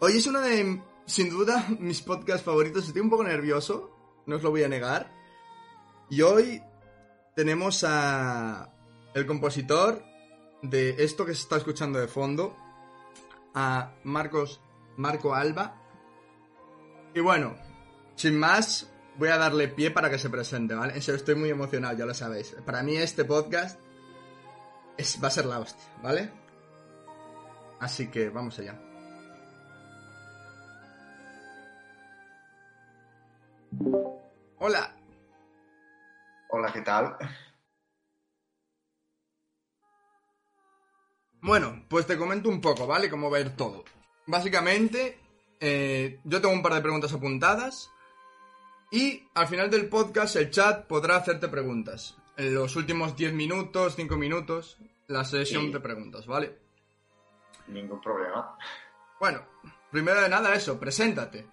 Hoy es uno de, sin duda, mis podcasts favoritos. Estoy un poco nervioso, no os lo voy a negar. Y hoy tenemos a el compositor de esto que se está escuchando de fondo, a Marcos Marco Alba. Y bueno, sin más, voy a darle pie para que se presente, ¿vale? En serio, estoy muy emocionado, ya lo sabéis. Para mí este podcast es, va a ser la hostia, ¿vale? Así que vamos allá. Hola. Hola, ¿qué tal? Bueno, pues te comento un poco, ¿vale? Cómo ver todo. Básicamente, eh, yo tengo un par de preguntas apuntadas y al final del podcast el chat podrá hacerte preguntas. En los últimos 10 minutos, 5 minutos, la sesión Sí. de preguntas, ¿vale? Ningún problema. Bueno, primero de nada eso, preséntate.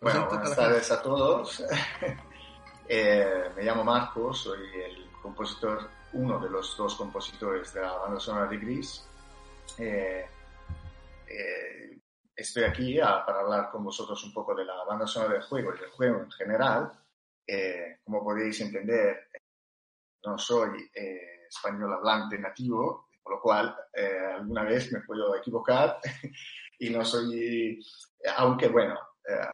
Bueno, Preséntate a buenas tardes a todos. Eh, me llamo Marco, soy el compositor, uno de los dos compositores de la banda sonora de Gris. Eh, eh, estoy aquí a- para hablar con vosotros un poco de la banda sonora del juego y del juego en general. Eh, como podéis entender, no soy eh, español hablante nativo, con lo cual eh, alguna vez me puedo equivocar y no soy, aunque bueno, eh,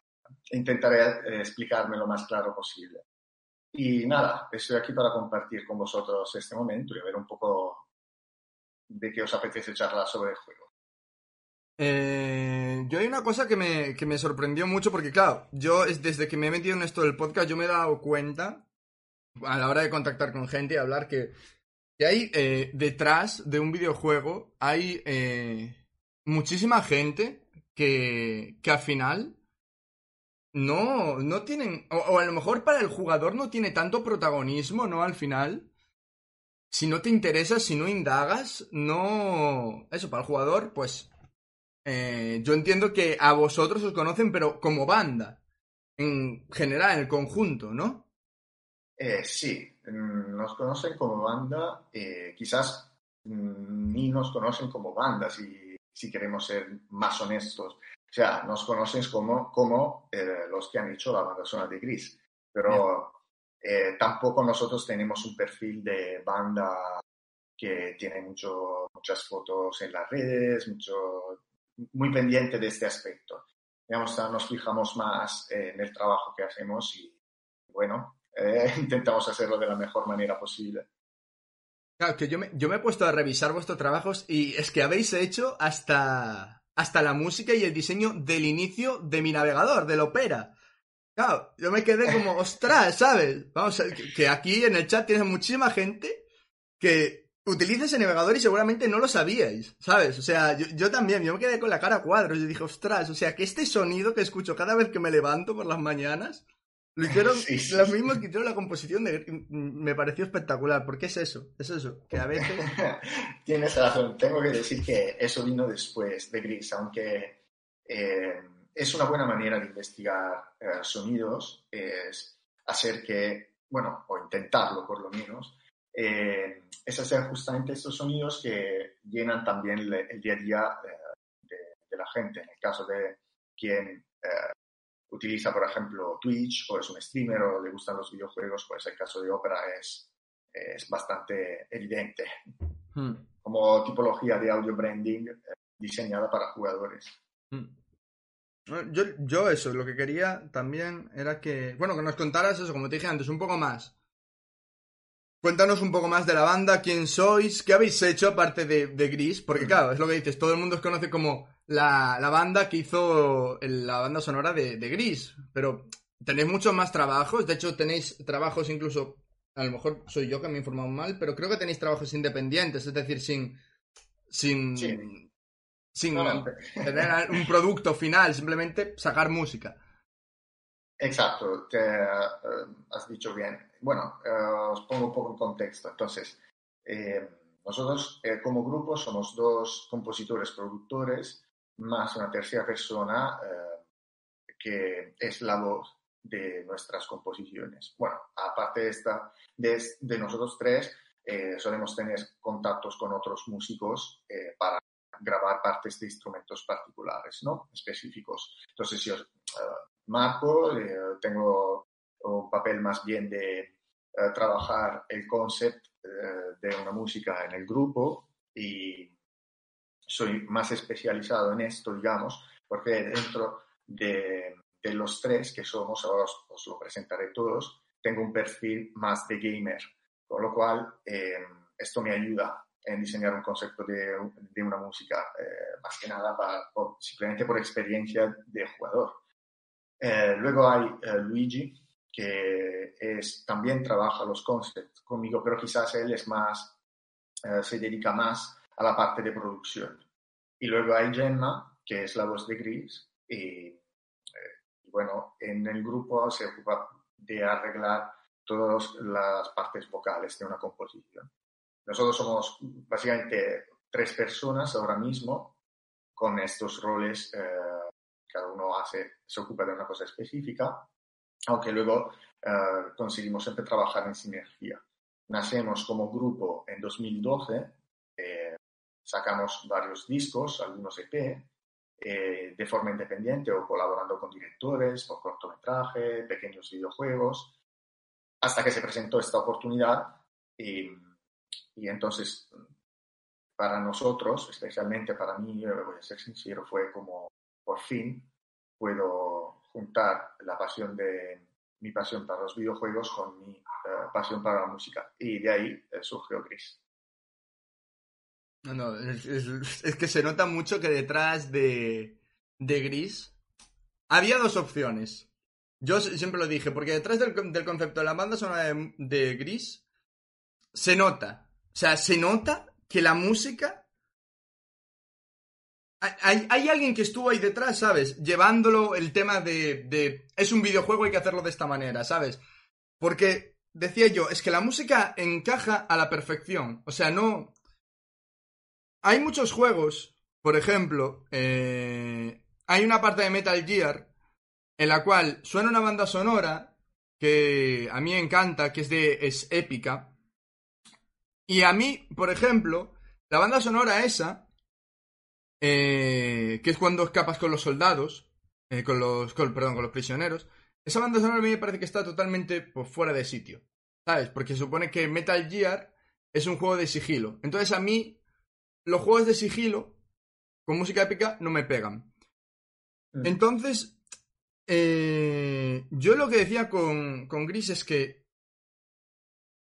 intentaré eh, explicarme lo más claro posible. Y nada, estoy aquí para compartir con vosotros este momento y ver un poco de qué os apetece charlar sobre el juego. Eh, yo hay una cosa que me, que me sorprendió mucho porque, claro, yo es desde que me he metido en esto del podcast, yo me he dado cuenta a la hora de contactar con gente y hablar que, que hay eh, detrás de un videojuego, hay eh, muchísima gente que, que al final no, no tienen, o, a lo mejor para el jugador no tiene tanto protagonismo, ¿no? Al final. Si no te interesa, si no indagas, no... Eso, para el jugador, pues eh, yo entiendo que a vosotros os conocen, pero como banda. En general, en el conjunto, ¿no? Eh, sí, mm, nos conocen como banda, eh, quizás mm, ni nos conocen como banda, si, si queremos ser más honestos. O sea, nos conocen como, como eh, los que han hecho la banda sonora de Gris, pero eh, tampoco nosotros tenemos un perfil de banda que tiene mucho, muchas fotos en las redes, mucho, muy pendiente de este aspecto. Digamos, nos fijamos más eh, en el trabajo que hacemos y, bueno, eh, intentamos hacerlo de la mejor manera posible. Claro, que yo me, yo me he puesto a revisar vuestros trabajos y es que habéis hecho hasta, hasta la música y el diseño del inicio de mi navegador, del Opera. Claro, yo me quedé como, ostras, ¿sabes? Vamos, a- que, que aquí en el chat tienes muchísima gente que utiliza ese navegador y seguramente no lo sabíais, ¿sabes? O sea, yo, yo también, yo me quedé con la cara a cuadros y dije, ostras, o sea, que este sonido que escucho cada vez que me levanto por las mañanas, lo hicieron Sí, sí, los sí. mismos que hicieron la composición de... Me pareció espectacular, porque es eso, es eso, que a veces... Tienes razón, tengo que decir que eso vino después de Gris, aunque eh, es una buena manera de investigar eh, sonidos, es hacer que, bueno, o intentarlo por lo menos, eh, es hacer justamente estos sonidos que llenan también le- el día a día eh, de, de la gente. En el caso de quien eh, utiliza, por ejemplo, Twitch o es un streamer o le gustan los videojuegos, pues el caso de Opera es, es bastante evidente Hmm, como tipología de audio branding eh, diseñada para jugadores. hmm. Yo, yo eso, lo que quería también era que, bueno, que nos contaras eso, como te dije antes, un poco más. Cuéntanos un poco más de la banda, quién sois, qué habéis hecho aparte de, de Gris, porque claro, es lo que dices, todo el mundo os conoce como la, la banda que hizo la banda sonora de, de Gris, pero tenéis muchos más trabajos. De hecho, tenéis trabajos incluso. A lo mejor soy yo que me he informado mal, pero creo que tenéis trabajos independientes, es decir, sin. Sin. Sí. Sin No, tener un producto final, simplemente sacar música. Exacto, te, eh, has dicho bien. Bueno, eh, os pongo un poco en contexto. Entonces, eh, nosotros eh, como grupo somos dos compositores productores más una tercera persona eh, que es la voz de nuestras composiciones. Bueno, aparte de, esta, de, de nosotros tres, eh, solemos tener contactos con otros músicos eh, para grabar partes de instrumentos particulares, ¿no? Específicos. Entonces, yo, eh, Marco, eh, tengo un papel más bien de eh, trabajar el concept de una música en el grupo y soy más especializado en esto, digamos, porque dentro de, de los tres que somos, ahora os, os, lo presentaré todos, tengo un perfil más de gamer, con lo cual eh, esto me ayuda en diseñar un concepto de, de una música, eh, más que nada para, por, simplemente por experiencia de jugador. Eh, luego hay eh, Luigi, que es, también trabaja los concepts conmigo, pero quizás él es más, eh, se dedica más a la parte de producción. Y luego hay Gemma, que es la voz de Gris, y, eh, bueno, en el grupo se ocupa de arreglar todas las partes vocales de una composición. Nosotros somos básicamente tres personas ahora mismo con estos roles, eh, cada uno hace, se ocupa de una cosa específica, aunque luego eh, conseguimos siempre trabajar en sinergia. Nacemos como grupo en 2012, eh, sacamos varios discos, algunos EP, eh, de forma independiente o colaborando con directores por cortometraje, pequeños videojuegos, hasta que se presentó esta oportunidad y, y entonces para nosotros, especialmente para mí, voy a ser sincero, fue como por fin puedo juntar la pasión de mi pasión para los videojuegos con mi uh, pasión para la música. Y de ahí eh, surgió Gris. No, no, es, que se nota mucho que detrás de, de Gris había dos opciones. Yo siempre lo dije, porque detrás del, del concepto de la banda sonora de, de, Gris se nota. O sea, se nota que la música. Hay, hay, alguien que estuvo ahí detrás, ¿sabes? Llevándolo el tema de, de. Es un videojuego, hay que hacerlo de esta manera, ¿sabes? Porque decía yo, es que la música encaja a la perfección. O sea, no. Hay muchos juegos, por ejemplo, eh, hay una parte de Metal Gear en la cual suena una banda sonora que a mí encanta, que es de es épica. Y a mí, por ejemplo, la banda sonora esa, eh, que es cuando escapas con los soldados, eh, con los, con, perdón, con los prisioneros, esa banda sonora a mí me parece que está totalmente pues, fuera de sitio, ¿sabes? Porque supone que Metal Gear es un juego de sigilo. Entonces a mí los juegos de sigilo con música épica no me pegan. Mm. Entonces, eh, yo lo que decía con, con, Gris es que,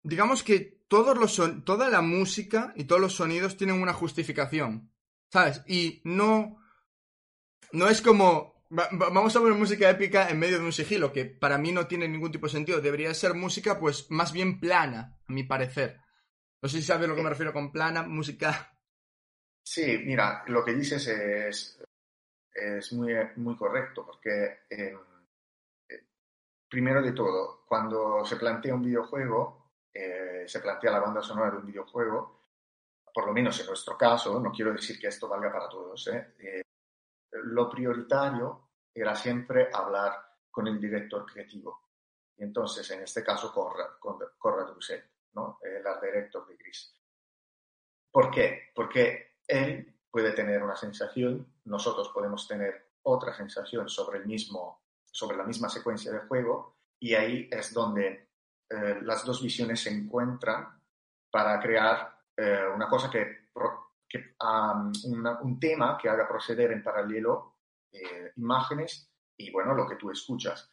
digamos que todos los son, toda la música y todos los sonidos tienen una justificación, ¿sabes? Y no, no es como, va, vamos a poner música épica en medio de un sigilo, que para mí no tiene ningún tipo de sentido. Debería ser música, pues, más bien plana, a mi parecer. No sé si sabes a lo que me refiero con plana, música Sí, mira, lo que dices es, muy, correcto, porque eh, primero de todo, cuando se plantea un videojuego, eh, se plantea la banda sonora de un videojuego, por lo menos en nuestro caso, no quiero decir que esto valga para todos, ¿eh? Lo prioritario era siempre hablar con el director creativo. Y entonces, en este caso, Corrad, Corrad Rousset, ¿no? el art director de Gris. ¿Por qué? Porque él puede tener una sensación, nosotros podemos tener otra sensación sobre el mismo, sobre la misma secuencia de juego, y ahí es donde eh, las dos visiones se encuentran para crear eh, una cosa que, un tema que haga proceder en paralelo eh, imágenes y bueno, lo que tú escuchas.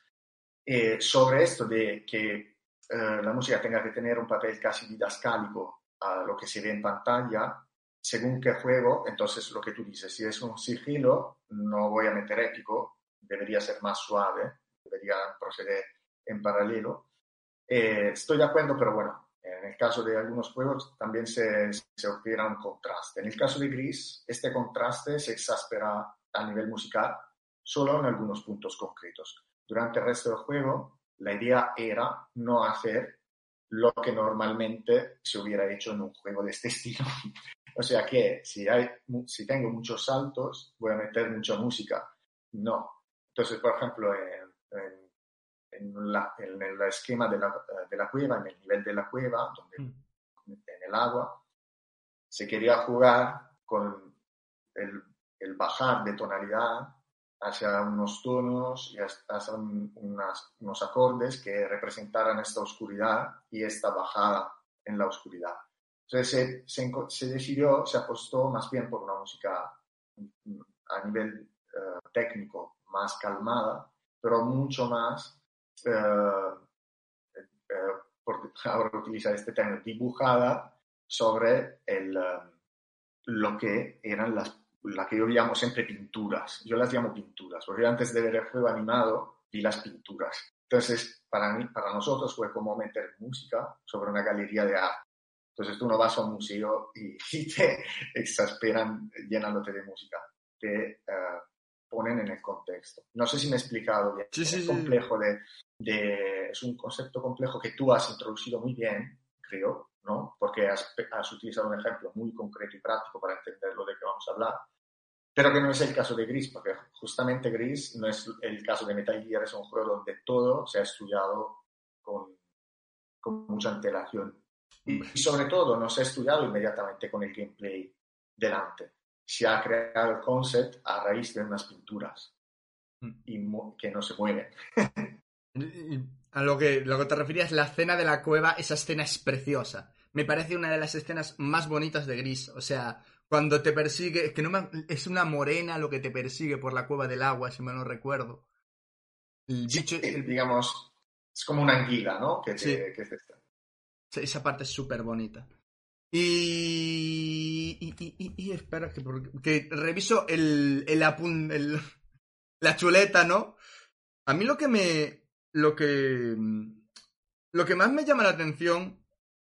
sobre esto de que la música tenga que tener un papel casi didascálico a lo que se ve en pantalla, según qué juego, entonces lo que tú dices, si es un sigilo, no voy a meter épico, debería ser más suave, deberían proceder en paralelo. Eh, estoy de acuerdo, pero bueno, en el caso de algunos juegos también se, se opera un contraste. En el caso de Gris, este contraste se exaspera a nivel musical solo en algunos puntos concretos. Durante el resto del juego, la idea era no hacer lo que normalmente se hubiera hecho en un juego de este estilo. O sea que si, hay, si tengo muchos saltos, voy a meter mucha música. No. Entonces, por ejemplo, en, en, la, en el esquema de la, de la, cueva, en el nivel de la cueva, donde, mm. en el agua, se quería jugar con el, el bajar de tonalidad hacia unos tonos y hacia unos acordes que representaran esta oscuridad y esta bajada en la oscuridad. Entonces se, se, decidió, se apostó más bien por una música a nivel eh, técnico más calmada, pero mucho más, eh, eh, por ahora utilizar este término, dibujada sobre el, lo que eran las la que yo llamo siempre pinturas. Yo las llamo pinturas, porque antes de ver el juego animado vi las pinturas. Entonces, para, mí, para nosotros fue como meter música sobre una galería de arte. Entonces tú no vas a un museo y, te exasperan llenándote de música. Te uh, ponen en el contexto. No sé si me he explicado bien. Sí, es complejo de, de, es un concepto complejo que tú has introducido muy bien, creo, ¿no? Porque has, has, utilizado un ejemplo muy concreto y práctico para entender lo de que vamos a hablar. Pero que no es el caso de Gris, porque justamente Gris no es el caso de Metal Gear, es un juego donde todo se ha estudiado con, con mucha antelación. Y, sobre todo no se ha estudiado inmediatamente con el gameplay delante. Se ha creado el concept a raíz de unas pinturas mm. y que no se mueven. A lo que, lo que te referías, la escena de la cueva, esa escena es preciosa. Me parece una de las escenas más bonitas de Gris. O sea, cuando te persigue, es que no me, es una morena lo que te persigue por la cueva del agua, si me lo recuerdo. El bicho, digamos, es como una anguila, ¿no? Que, sí. que es esta. Esa parte es súper bonita. Y, y, y, y, espera, que, que reviso el, el, apun, el, la chuleta, ¿no? A mí lo que me, lo que, lo que más me llama la atención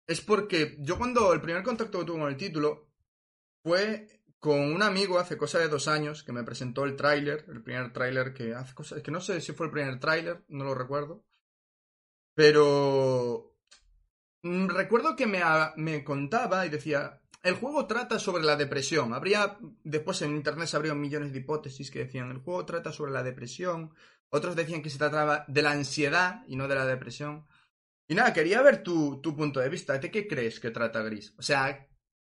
es porque yo cuando el primer contacto que tuve con el título fue con un amigo hace cosa de dos años que me presentó el tráiler, el primer tráiler que hace cosas, es que no sé si fue el primer tráiler, no lo recuerdo, pero mm, recuerdo que me, me contaba y decía, el juego trata sobre la depresión. Habría, después en internet se abrieron millones de hipótesis que decían, el juego trata sobre la depresión. Otros decían que se trataba de la ansiedad y no de la depresión. Y nada, quería ver tu, tu punto de vista. ¿De qué crees que trata Gris? O sea,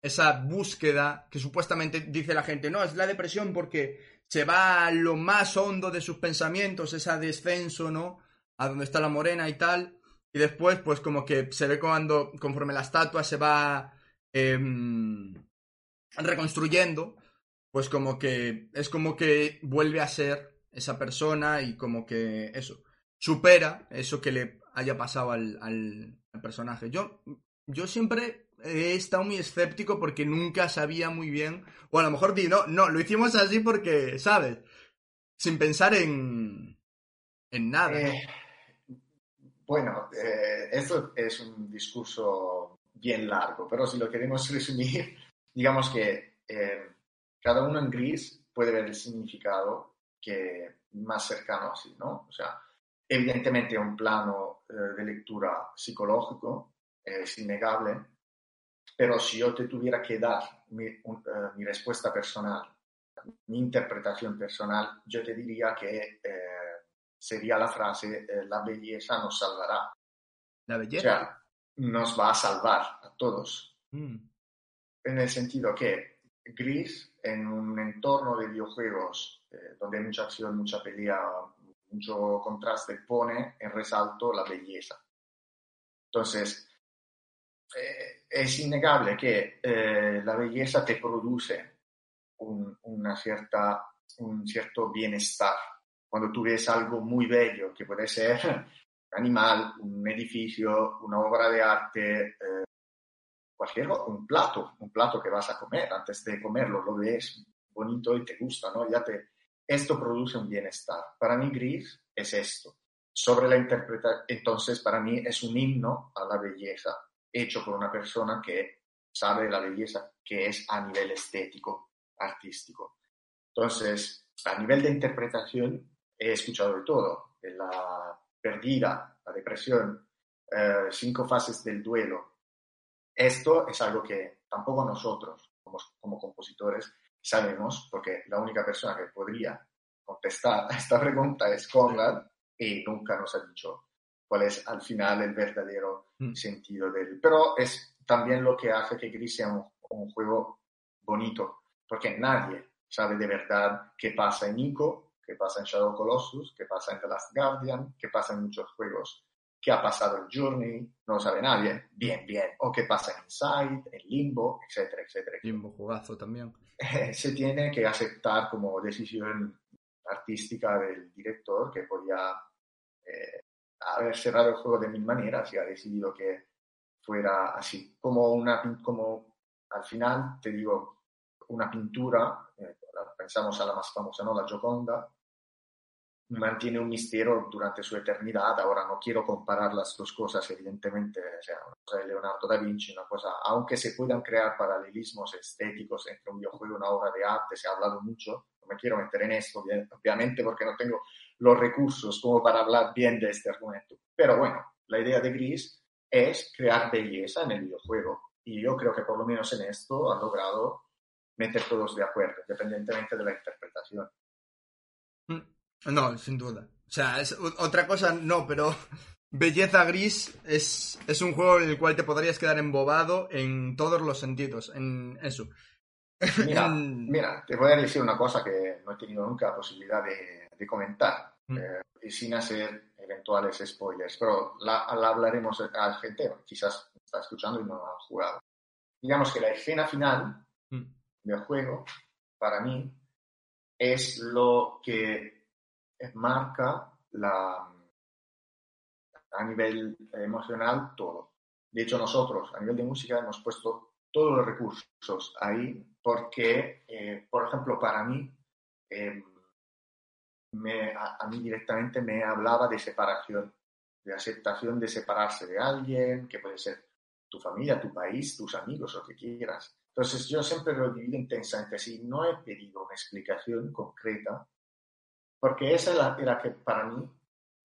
esa búsqueda que supuestamente dice la gente, no, es la depresión porque se va a lo más hondo de sus pensamientos, ese descenso, ¿no? A donde está la morena y tal. Y después, pues como que se ve cuando, conforme la estatua se va em, reconstruyendo, pues como que es como que vuelve a ser esa persona y como que eso, supera eso que le haya pasado al, personaje. Yo, yo siempre he estado muy escéptico porque nunca sabía muy bien. O a lo mejor di, no, no, lo hicimos así porque, ¿sabes? Sin pensar en. en nada. Eh, bueno, eh, esto es un discurso bien largo, pero si lo queremos resumir, digamos que eh, cada uno en gris puede ver el significado que más cercano así, ¿no? O sea, evidentemente un plano de lectura psicológico es innegable, pero si yo te tuviera que dar mi, mi respuesta personal, mi interpretación personal, yo te diría que eh, sería la frase, eh, la belleza nos salvará. La belleza. O sea, nos va a salvar a todos. Mm. En el sentido que Gris, en un entorno de videojuegos eh, donde hay mucha acción, mucha pelea, mucho contraste, pone en resalto la belleza. Entonces, eh, es innegable que la belleza te produce un, una cierta, un cierto bienestar. Cuando tú ves algo muy bello, que puede ser un animal, un edificio, una obra de arte, eh, cualquier un plato, un plato que vas a comer, antes de comerlo lo ves bonito y te gusta, ¿no? Ya te, esto produce un bienestar. Para mí gris es esto. sobre la interpretación, entonces para mí es un himno a la belleza, hecho por una persona que sabe la belleza que es a nivel estético, artístico. Entonces, a nivel de interpretación, he escuchado de todo, de la perdida, la depresión, eh, cinco fases del duelo. Esto es algo que tampoco nosotros, como, como compositores, sabemos, porque la única persona que podría contestar a esta pregunta es Conrad y nunca nos ha dicho cuál es al final el verdadero mm. sentido del... Pero es también lo que hace que Gris sea un, un, juego bonito, porque nadie sabe de verdad qué pasa en Ico, qué pasa en Shadow Colossus, qué pasa en The Last Guardian, qué pasa en muchos juegos, qué ha pasado en Journey, no lo sabe nadie, bien, bien, o qué pasa en Inside, en Limbo, etcétera, etcétera. Limbo jugazo también. se tiene que aceptar como decisión artística del director que podía eh, haber cerrado el juego de mil maneras y ha decidido que fuera así. Como una, como al final, te digo, una pintura, eh, pensamos a la más famosa, ¿no? La Gioconda, mantiene un misterio durante su eternidad. Ahora no quiero comparar las dos cosas, evidentemente, o sea, una cosa de Leonardo da Vinci, una cosa, aunque se puedan crear paralelismos estéticos entre un videojuego y una obra de arte, se ha hablado mucho, no me quiero meter en esto, obviamente, porque no tengo los recursos como para hablar bien de este argumento. Pero bueno, la idea de Gris es crear belleza en el videojuego. Y yo creo que por lo menos en esto han logrado meter todos de acuerdo, independientemente de la interpretación. Mm. No, sin duda. O sea, es otra cosa no, pero Belleza Gris es, es un juego en el cual te podrías quedar embobado en todos los sentidos, en eso. Mira, mira te voy a decir una cosa que no he tenido nunca la posibilidad de, de comentar, mm. eh, y sin hacer eventuales spoilers, pero la, la hablaremos a gente, quizás está escuchando y no ha jugado. Digamos que la escena final del juego, para mí, es lo que marca la, a nivel emocional todo. De hecho, nosotros a nivel de música hemos puesto todos los recursos ahí porque, eh, por ejemplo, para mí, em, me, a, mí directamente me hablaba de separación, de aceptación de separarse de alguien, que puede ser tu familia, tu país, tus amigos, lo que quieras. Entonces yo siempre lo divido intensamente. Si no he pedido una explicación concreta, porque esa era la que para mí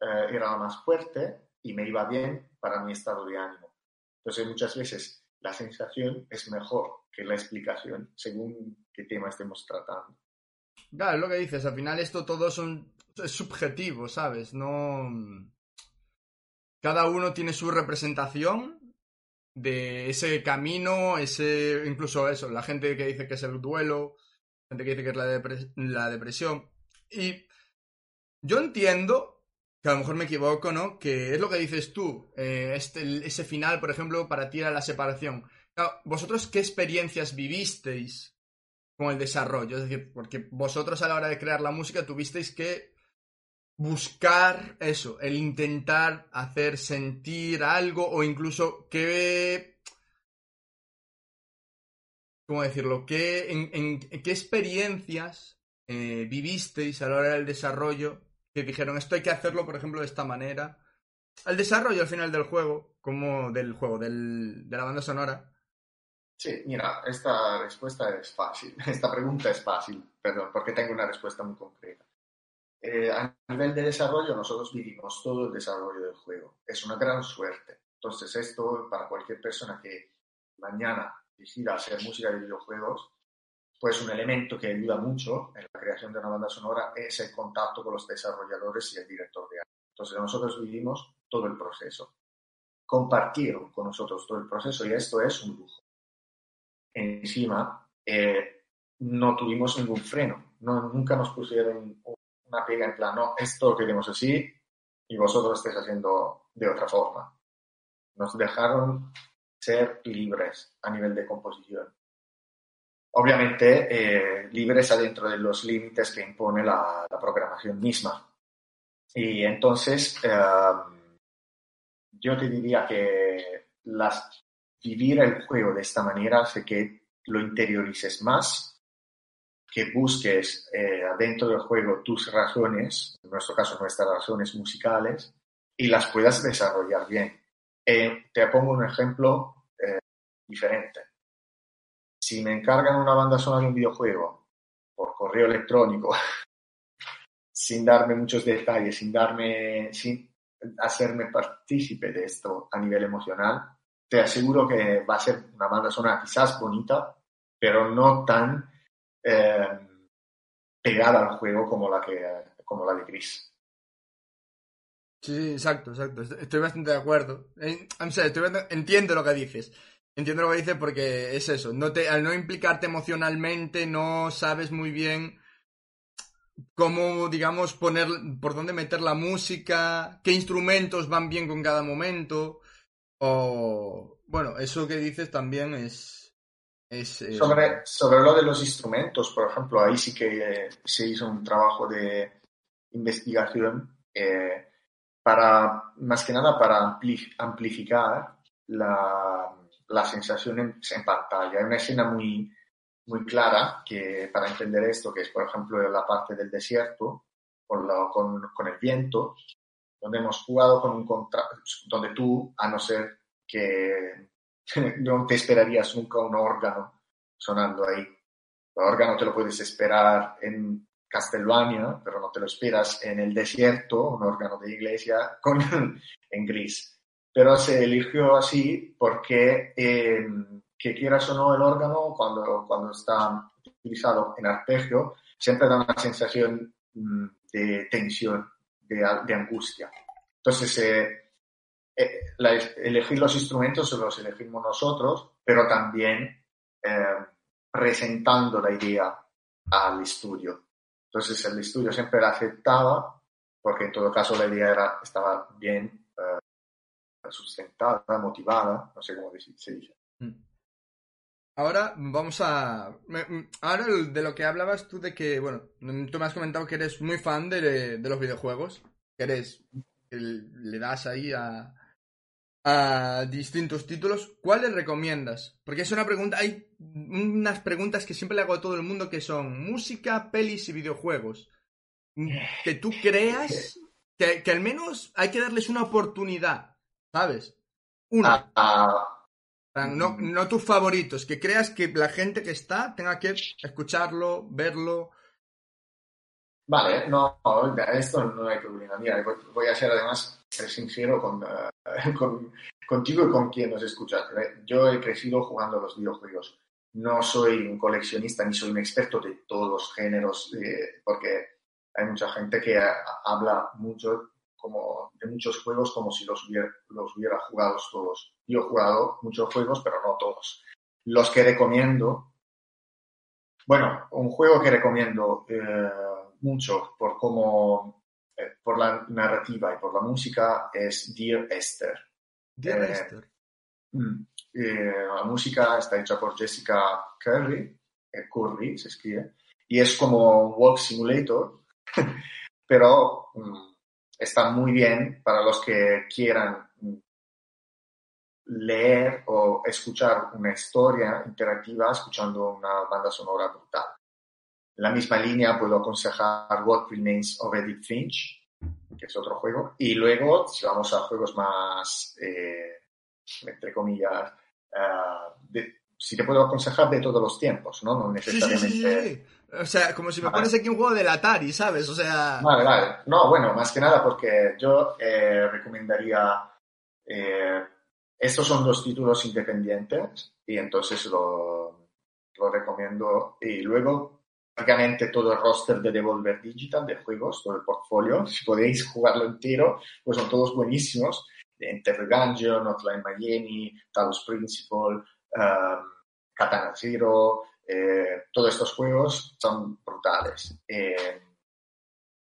eh, era la más fuerte y me iba bien para mi estado de ánimo. Entonces muchas veces la sensación es mejor que la explicación según qué tema estemos tratando. Claro, lo que dices, al final esto todo es subjetivo, ¿sabes? No... Cada uno tiene su representación de ese camino, ese incluso eso, la gente que dice que es el duelo, gente que dice que es la, depresión. Y yo entiendo, que a lo mejor me equivoco, ¿no? Que es lo que dices tú, eh, este, ese final, por ejemplo, para ti era la separación. ¿Vosotros qué experiencias vivisteis con el desarrollo? Es decir, porque vosotros a la hora de crear la música tuvisteis que buscar eso, el intentar hacer sentir algo o incluso qué... ¿Cómo decirlo? ¿Qué, en, qué experiencias eh, vivisteis a la hora del desarrollo que dijeron esto hay que hacerlo, por ejemplo, de esta manera. El desarrollo al final del juego, como del juego, de la banda sonora. Sí, mira, esta respuesta es fácil. Esta pregunta es fácil, perdón, porque tengo una respuesta muy concreta. Eh, a nivel de desarrollo, nosotros vivimos todo el desarrollo del juego. Es una gran suerte. Entonces, esto para cualquier persona que mañana decida hacer música de videojuegos, pues un elemento que ayuda mucho en la creación de una banda sonora es el contacto con los desarrolladores y el director de arte. Entonces nosotros vivimos todo el proceso. Compartieron con nosotros todo el proceso y esto es un lujo. Encima, eh, no tuvimos ningún freno. No, nunca nos pusieron una pega en plan, no, esto lo queremos así y vosotros lo estáis haciendo de otra forma. Nos dejaron ser libres a nivel de composición obviamente eh, libres adentro de los límites que impone la, programación misma. Y entonces, em, yo te diría que las, vivir el juego de esta manera hace que lo interiorices más, que busques eh, adentro del juego tus razones, en nuestro caso nuestras razones musicales, y las puedas desarrollar bien. Eh, te pongo un ejemplo eh, diferente. Si me encargan una banda sonora de un videojuego por correo electrónico, sin darme muchos detalles, sin darme, sin hacerme partícipe de esto a nivel emocional, te aseguro que va a ser una banda sonora quizás bonita, pero no tan eh, pegada al juego como la, que, como la de Chris. Sí, exacto, exacto. Estoy bastante de acuerdo. entiendo lo que dices. Entiendo lo que dices porque es eso. No te, al no implicarte emocionalmente, no sabes muy bien cómo, digamos, poner, por dónde meter la música, qué instrumentos van bien con cada momento. O, bueno, eso que dices también es... Sobre, sobre lo de los instrumentos, por ejemplo, ahí sí que se hizo un trabajo de investigación eh, para, más que nada, para amplificar la, la sensación en, en, pantalla. Hay una escena muy, muy clara que para entender esto, que es, por ejemplo, la parte del desierto, con, con, con el viento, donde hemos jugado con un contrato, donde tú, a no ser que no te esperarías nunca un órgano sonando ahí. El órgano te lo puedes esperar en Castlevania, pero no te lo esperas en el desierto, un órgano de iglesia, con, en gris. Pero se eligió así porque, eh, que quieras o no el órgano, cuando, cuando está utilizado en arpegio, siempre da una sensación mm, de tensión, de, de angustia. Entonces, eh, eh, elegir los instrumentos los elegimos nosotros, pero también eh, presentando la idea al estudio. Entonces, el estudio siempre la aceptaba, porque en todo caso la idea era, estaba bien sustentada, motivada, no sé cómo se dice. Mm. Ahora vamos a. Ahora de lo que hablabas tú de que, bueno, tú me has comentado que eres muy fan de, los videojuegos, que eres. le das ahí a, a distintos títulos. ¿Cuáles recomiendas? Porque es una pregunta. Hay unas preguntas que siempre le hago a todo el mundo que son música, pelis y videojuegos. Que tú creas que, que al menos hay que darles una oportunidad, ¿sabes? Una. Ah, no, no tus favoritos, que creas que la gente que está tenga que escucharlo, verlo. Vale, no, esto no hay problema. Mira, voy a ser además sincero con, eh, con, contigo y con quien nos escucha. Yo he crecido jugando a los videojuegos. No soy un coleccionista ni soy un experto de todos los géneros, eh, porque hay mucha gente que habla mucho como de muchos juegos como si los hubiera, los hubiera jugado todos. Yo he jugado muchos juegos, pero no todos. Los que recomiendo, bueno, un juego que recomiendo eh, mucho por cómo, eh, por la narrativa y por la música es Dear Esther. Dear eh, Esther. Mm, la música está hecha por Jessica Curry, Curry se escribe, y es como un Walk Simulator, pero mm, está muy bien para los que quieran leer o escuchar una historia interactiva escuchando una banda sonora brutal. En la misma línea puedo aconsejar What Remains of Edith Finch, que es otro juego. Y luego, si vamos a juegos más, eh, entre comillas, uh, si te puedo aconsejar de todos los tiempos, ¿no? No necesariamente... O sea, como si me pones aquí un juego del Atari, ¿sabes? O sea... Vale, vale. No, bueno, más que nada porque yo eh, recomendaría... Eh, estos son dos títulos independientes y entonces lo, lo recomiendo. Y luego, prácticamente todo el roster de Devolver Digital de juegos, todo el portfolio, si podéis jugarlo entero, pues son todos buenísimos. Enter Gungeon, Hotline Miami, Talos Principle, um, Katana Zero, eh, todos estos juegos son brutales. Eh,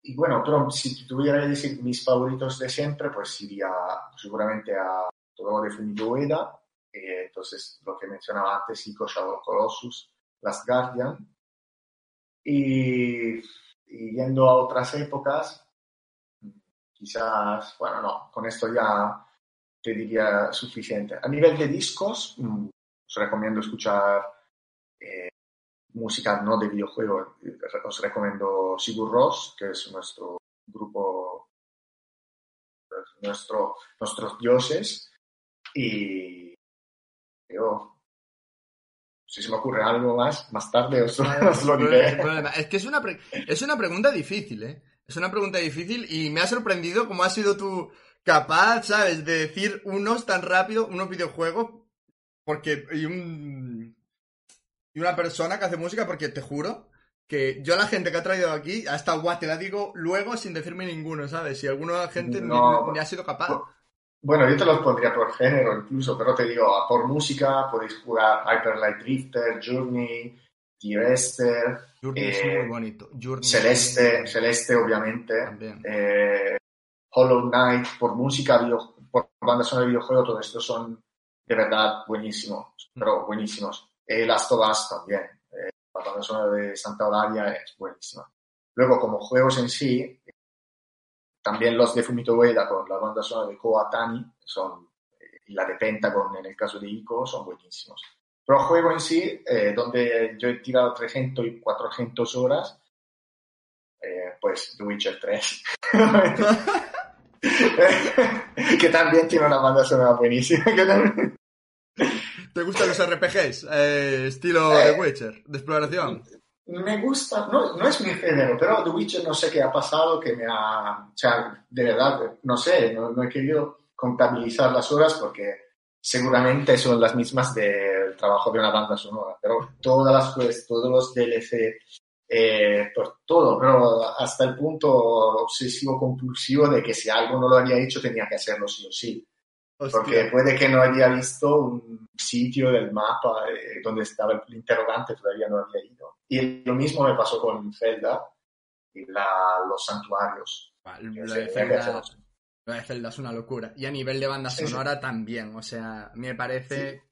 y bueno, pero si tuviera que decir mis favoritos de siempre, pues iría seguramente a todo de Fumito Ueda, eh, entonces lo que mencionaba antes, Ico Shadow Colossus, Last Guardian. Y, yendo a otras épocas, quizás, bueno, no, con esto ya te diría suficiente. A nivel de discos, mm, os recomiendo escuchar eh, música no de videojuego, os recomiendo Sigur Ross, que es nuestro grupo nuestro, nuestros dioses y yo, si se me ocurre algo más, más tarde os, os lo diré. Es que es una, es una pregunta difícil, ¿eh? Es una pregunta difícil y me ha sorprendido cómo has sido tú capaz, ¿sabes? De decir unos tan rápido, unos videojuegos, porque y un y una persona que hace música, porque te juro que yo a la gente que ha traído aquí, hasta guau, te la digo luego sin decirme ninguno, ¿sabes? Si alguna gente no, ni, ha sido capaz. Bueno, yo te los pondría por género incluso, pero te digo, por música podéis jugar Hyper Light Drifter, Journey, Direster, Journey es muy eh, bonito. Celeste, Celeste obviamente, eh, Hollow Knight, por música, por banda sonora de videojuego, todo esto son de verdad buenísimos, pero buenísimos. Eh, Last of Us también, eh, la banda sonora de Santa Eulalia es buenísima. Luego, como juegos en sí, también los de Fumito Ueda con la banda sonora de Koa Tani son, y la de Pentagon en el caso de Ico son buenísimos. Pero el juego en sí, eh, donde yo he tirado 300 y 400 horas, eh, pues The Witcher 3. que también tiene una banda sonora buenísima. ¿Te gustan los RPGs? Eh, estilo The Witcher, de exploración. Me gusta, no, no, es mi género, pero The Witcher no sé qué ha pasado, que me ha, o sea, de verdad, no sé, no, no he querido contabilizar las horas porque seguramente son las mismas del trabajo de una banda sonora, pero todas las pues, todos los DLC, eh, por todo, pero hasta el punto obsesivo compulsivo de que si algo no lo había hecho tenía que hacerlo sí o sí. Porque puede que no había visto un sitio del mapa eh, donde estaba el interrogante, todavía no había ido. Y lo mismo me pasó con Zelda y los santuarios. La de Zelda es una locura. Y a nivel de banda sonora también. O sea, me parece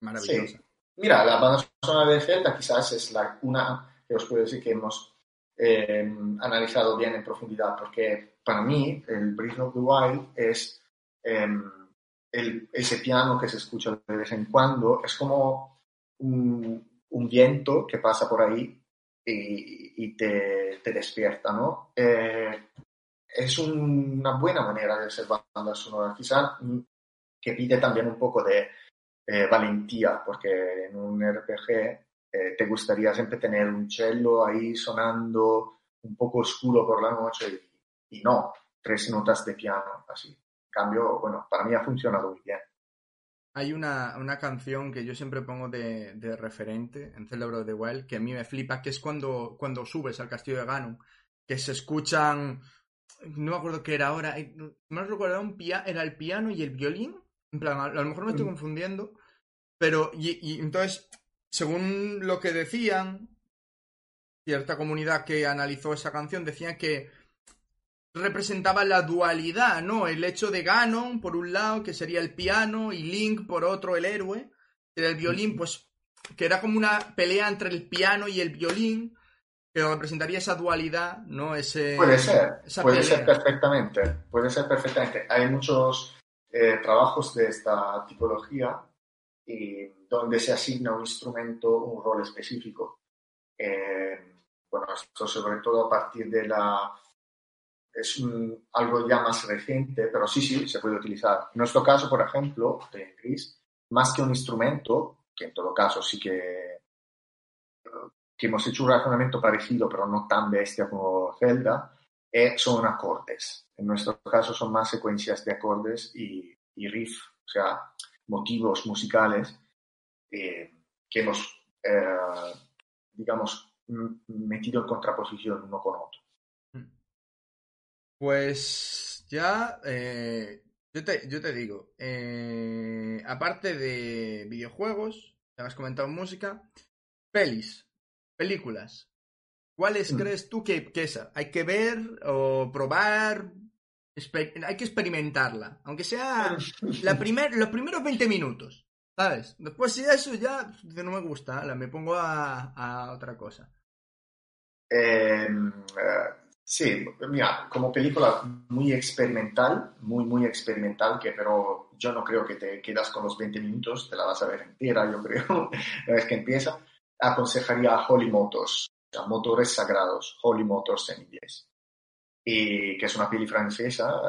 maravillosa. Mira, la banda sonora de Zelda quizás es la, una que os puedo decir que hemos eh, analizado bien en profundidad, porque para mí el Breath of the Wild es em, el, ese piano que se escucha de vez en cuando, es como un, viento que pasa por ahí y, te, te, despierta, ¿no? Eh, es una buena manera de hacer banda sonora, quizá que pide también un poco de eh, valentía, porque en un RPG eh, te gustaría siempre tener un cello ahí sonando un poco oscuro por la noche y, no, tres notas de piano, así. En cambio, bueno, para mí ha funcionado muy bien. Hay una, una canción que yo siempre pongo de, de referente en of the Wild que a mí me flipa, que es cuando, cuando subes al castillo de Ganon, que se escuchan no me acuerdo qué era ahora. Me recuerdo un era el piano y el violín. En plan, a, lo mejor me estoy mm. confundiendo. Pero, y, entonces, según lo que decían, cierta comunidad que analizó esa canción decían que representaba la dualidad, ¿no? El hecho de Ganon, por un lado, que sería el piano, y Link, por otro, el héroe. El violín, pues, que era como una pelea entre el piano y el violín que representaría esa dualidad, ¿no? Ese, puede ser, puede ser perfectamente, puede ser perfectamente. Hay muchos eh, trabajos de esta tipología y donde se asigna un instrumento un rol específico. Eh, bueno, esto sobre todo a partir de la... Es un, algo ya más reciente, pero sí, sí, se puede utilizar. En nuestro caso, por ejemplo, de Chris, más que un instrumento, que en todo caso sí que que hemos hecho un razonamiento parecido, pero no tan bestia como Zelda, eh, son acordes. En nuestro caso son más secuencias de acordes y, y riff, o sea, motivos musicales eh, que hemos, eh, digamos, metido en contraposición uno con otro. Pues ya, yo, te, yo te digo, aparte de videojuegos, ya has comentado música, pelis. Películas. ¿Cuáles mm. crees tú que, que hay que ver o probar? hay que experimentarla. Aunque sea la primer, los primeros 20 minutos. ¿Sabes? Después si eso ya no me gusta, me pongo a, otra cosa. Eh, sí, mira, como película muy experimental, muy, muy experimental, que pero yo no creo que te quedas con los 20 minutos, te la vas a ver entera, yo creo, una vez que empieza aconsejaría a Holy Motors, sea, motores sagrados, Holy Motors en inglés. Y que es una peli francesa,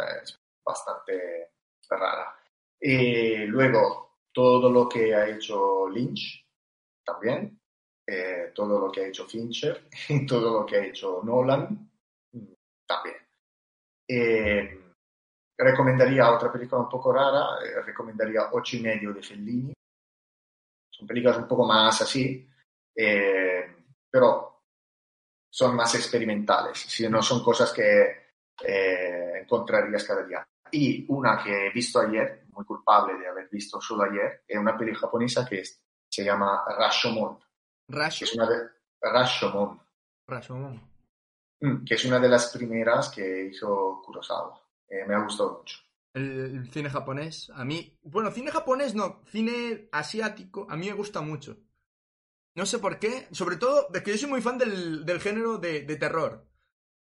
bastante rara. Y luego, todo lo que ha hecho Lynch también, eh, todo lo que ha hecho Fincher y todo lo que ha hecho Nolan también. Eh, recomendaría otra película un poco rara, eh, recomendaría Ocho y medio de Fellini. Son películas un poco más así, pero son más experimentales, si no son cosas que encontrarías cada día. Y una que he visto ayer, muy culpable de haber visto solo ayer, es una peli japonesa que se llama Rashomon. Rashomon. es una de, Rashomon. Rashomon. Mm, que es una de las primeras que hizo Kurosawa. Eh, me ha gustado mucho. El, cine japonés, a mí, bueno, cine japonés no, cine asiático, a mí me gusta mucho. No sé por qué, sobre todo, de que yo soy muy fan del, del género de, de, terror,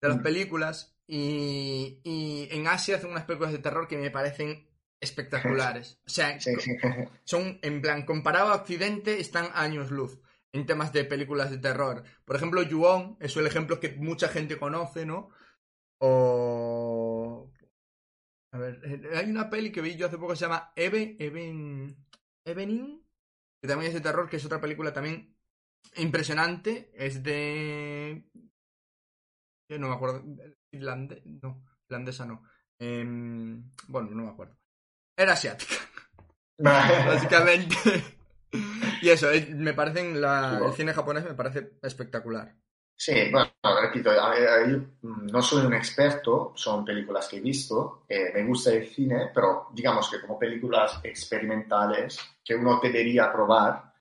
de las mm. películas, y, y, en Asia hacen unas películas de terror que me parecen espectaculares. O sea, son, en plan, comparado a Occidente, están años luz en temas de películas de terror. Por ejemplo, Yuon es el ejemplo que mucha gente conoce, ¿no? O... A ver, eh, hay una peli que vi yo hace poco que se llama Eve, Even, Evening, que también es de terror, que es otra película también impresionante. Es de... Yo no me acuerdo. Irlande... No, irlandesa no. Em, bueno, no me acuerdo. Era asiática. Básicamente. Y eso, eh, me parecen, la, el cine japonés me parece espectacular. Sí, bueno, repito, no soy un experto, son películas que he visto, eh, me gusta el cine, pero digamos que como películas experimentales que uno debería probar,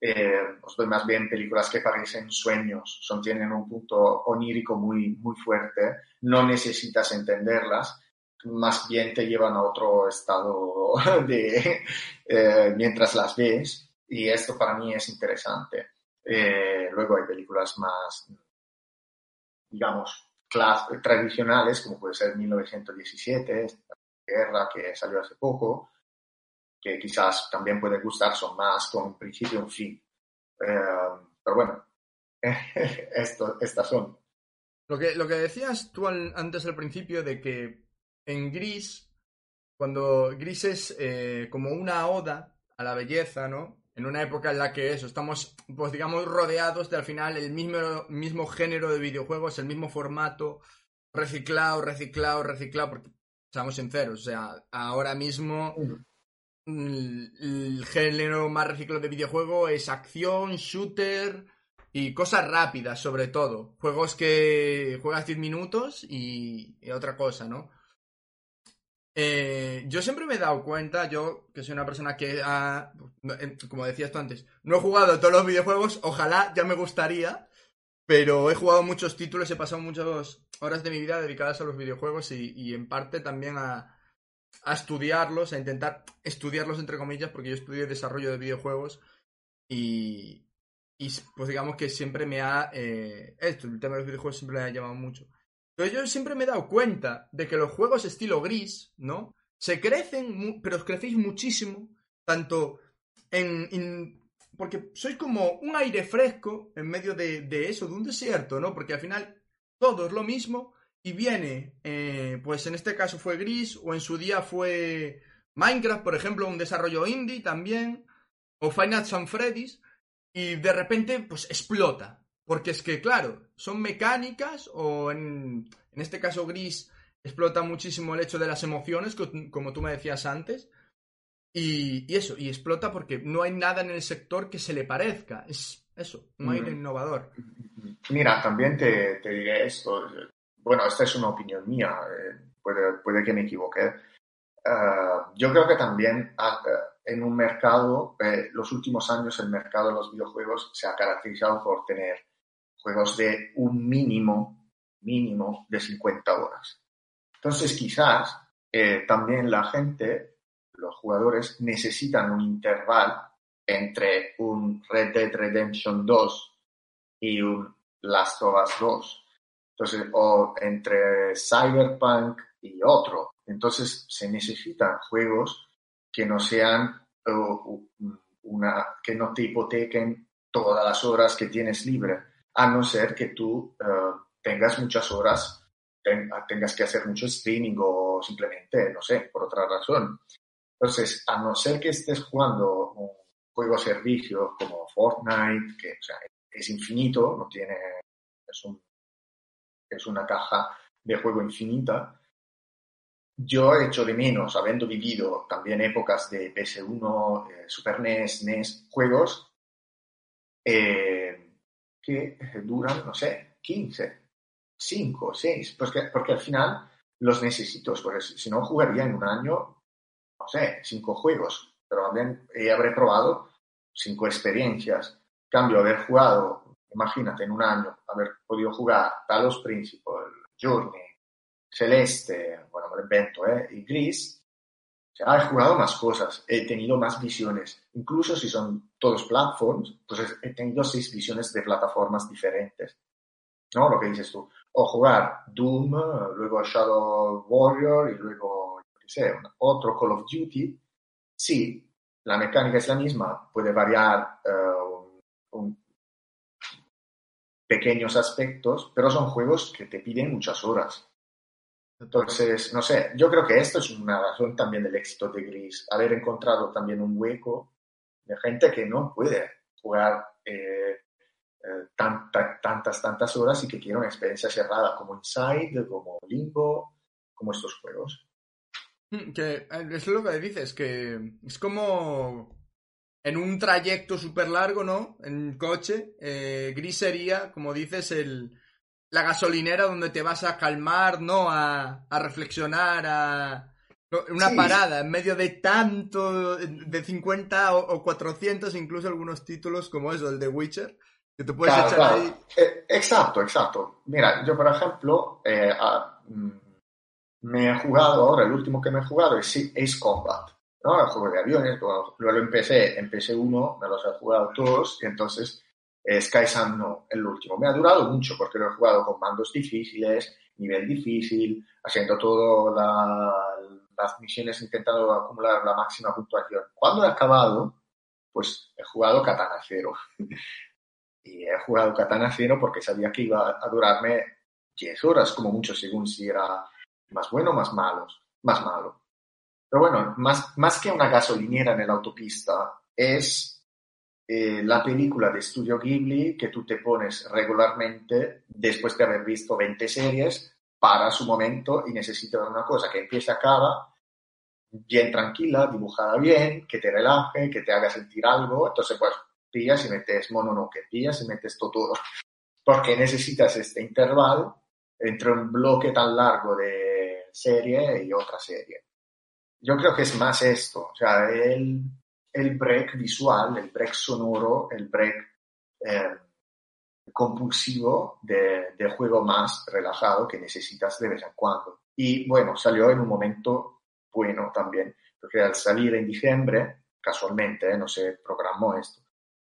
eh, os doy más bien películas que parecen sueños, son, tienen un punto onírico muy, muy fuerte, no necesitas entenderlas, más bien te llevan a otro estado de, mientras las ves y esto para mí es interesante. Eh, luego hay películas más, digamos, tradicionales, como puede ser 1917, Guerra, que salió hace poco, que quizás también puede gustar, son más con un principio y un fin. Eh, pero bueno, esto, estas son. Lo que, lo que decías tú antes al principio de que en Gris, cuando Gris es eh, como una oda a la belleza, ¿no? En una época en la que eso, estamos, pues digamos, rodeados de al final el mismo, mismo género de videojuegos, el mismo formato, reciclado, reciclado, reciclado, porque seamos sinceros, o sea, ahora mismo el, género más reciclado de videojuego es acción, shooter y cosas rápidas, sobre todo. Juegos que juegas 10 minutos y otra cosa, ¿no? Eh, yo siempre me he dado cuenta, yo que soy una persona que ha, como decías tú antes, no he jugado todos los videojuegos, ojalá ya me gustaría, pero he jugado muchos títulos, he pasado muchas horas de mi vida dedicadas a los videojuegos y, en parte también a, estudiarlos, a intentar estudiarlos entre comillas, porque yo estudié desarrollo de videojuegos y, pues digamos que siempre me ha... Eh, esto, el tema de los videojuegos siempre me ha llamado mucho. Pero yo siempre me he dado cuenta de que los juegos estilo gris, ¿no? Se crecen, pero os crecéis muchísimo, tanto en, porque sois como un aire fresco en medio de, eso, de un desierto, ¿no? Porque al final todo es lo mismo y viene, eh, pues en este caso fue Gris o en su día fue Minecraft, por ejemplo, un desarrollo indie también, o Final Fantasy Freddy's, y de repente pues explota. Porque es que, claro, son mecánicas o en, en este caso Gris explota muchísimo el hecho de las emociones, como tú me decías antes. Y, eso, y explota porque no hay nada en el sector que se le parezca. Es eso, no hay innovador. Mira, también te, diré esto. Bueno, esta es una opinión mía, eh, puede, puede, que me equivoque. Eh, yo creo que también eh, en un mercado, los últimos años el mercado de los videojuegos se ha caracterizado por tener juegos de un mínimo, mínimo de 50 horas. Entonces quizás eh, también la gente, los jugadores, necesitan un intervalo entre un Red Dead Redemption 2 y un Last of Us 2. Entonces, o entre Cyberpunk y otro. Entonces se necesitan juegos que no sean una, que no te hipotequen todas las horas que tienes libre a no ser que tú eh, tengas muchas horas tengas que hacer mucho streaming o simplemente, no sé, por otra razón. Entonces, a no ser que estés jugando un juego servicio como Fortnite, que es infinito, no tiene, es una caja de juego infinita, yo he hecho de menos, habiendo vivido también épocas de PS1, eh, Super NES, NES, juegos eh, que duran, no sé, 15, 5, 6, porque, porque al final los necesito, porque si no jugaría en un año, no sé, 5 juegos, pero también habré probado 5 experiencias. cambio, haber jugado, imagínate, en un año, haber podido jugar Talos Principle, Journey, Celeste, bueno, me lo invento, ¿eh? Y Gris, he jugado más cosas, he tenido más visiones. Incluso si son todos platforms, pues he tenido seis visiones de plataformas diferentes. ¿No? Lo que dices tú. O jugar Doom, luego Shadow Warrior y luego, qué sé, otro Call of Duty. Sí, la mecánica es la misma, puede variar uh, pequeños aspectos, pero son juegos que te piden muchas horas. Entonces, no sé, yo creo que esto es una razón también del éxito de Gris, haber encontrado también un hueco de gente que no puede jugar eh, eh, tantas, tantas horas y que quiere una experiencia cerrada como Inside, como Limbo, como estos juegos. Mm, que eh, es lo que dices, que es como en un trayecto súper largo, ¿no? En coche, Gris sería, como dices, el la gasolinera donde te vas a calmar, ¿no? A, reflexionar, a... Una parada en medio de tanto, de 50 o, 400, incluso algunos títulos como eso, el de Witcher, que te puedes echar ahí. Eh, exacto, exacto. Mira, yo por ejemplo, eh, mm, me he jugado ahora, el último que me he jugado es Ace Combat, ¿no? El juego de aviones, luego lo empecé en PS1, me los he jugado todos, y entonces Sky Sun no, el último. Me ha durado mucho porque lo he jugado con mandos difíciles, nivel difícil, haciendo todas las misiones intentando acumular la máxima puntuación. Cuando he acabado, pues he jugado Katana Cero. y he jugado Katana Cero porque sabía que iba a durarme 10 horas, como mucho, según si era más bueno o más malo. Más malo. Pero bueno, más, más que una gasolinera en la autopista, es eh, la película de Studio Ghibli que tú te pones regularmente después de haber visto 20 series para su momento y necesitas una cosa que empiece acaba bien tranquila, dibujada bien, que te relaje, que te haga sentir algo. Entonces, pues, pillas y metes Mononoke, pillas y metes todo Porque necesitas este intervalo entre un bloque tan largo de serie y otra serie. Yo creo que es más esto. O sea, el, el break visual, el break sonoro, el break eh, compulsivo de, juego más relajado que necesitas de vez en cuando. Y bueno, salió en un momento bueno también, porque al salir en diciembre, casualmente, eh, no se programó esto,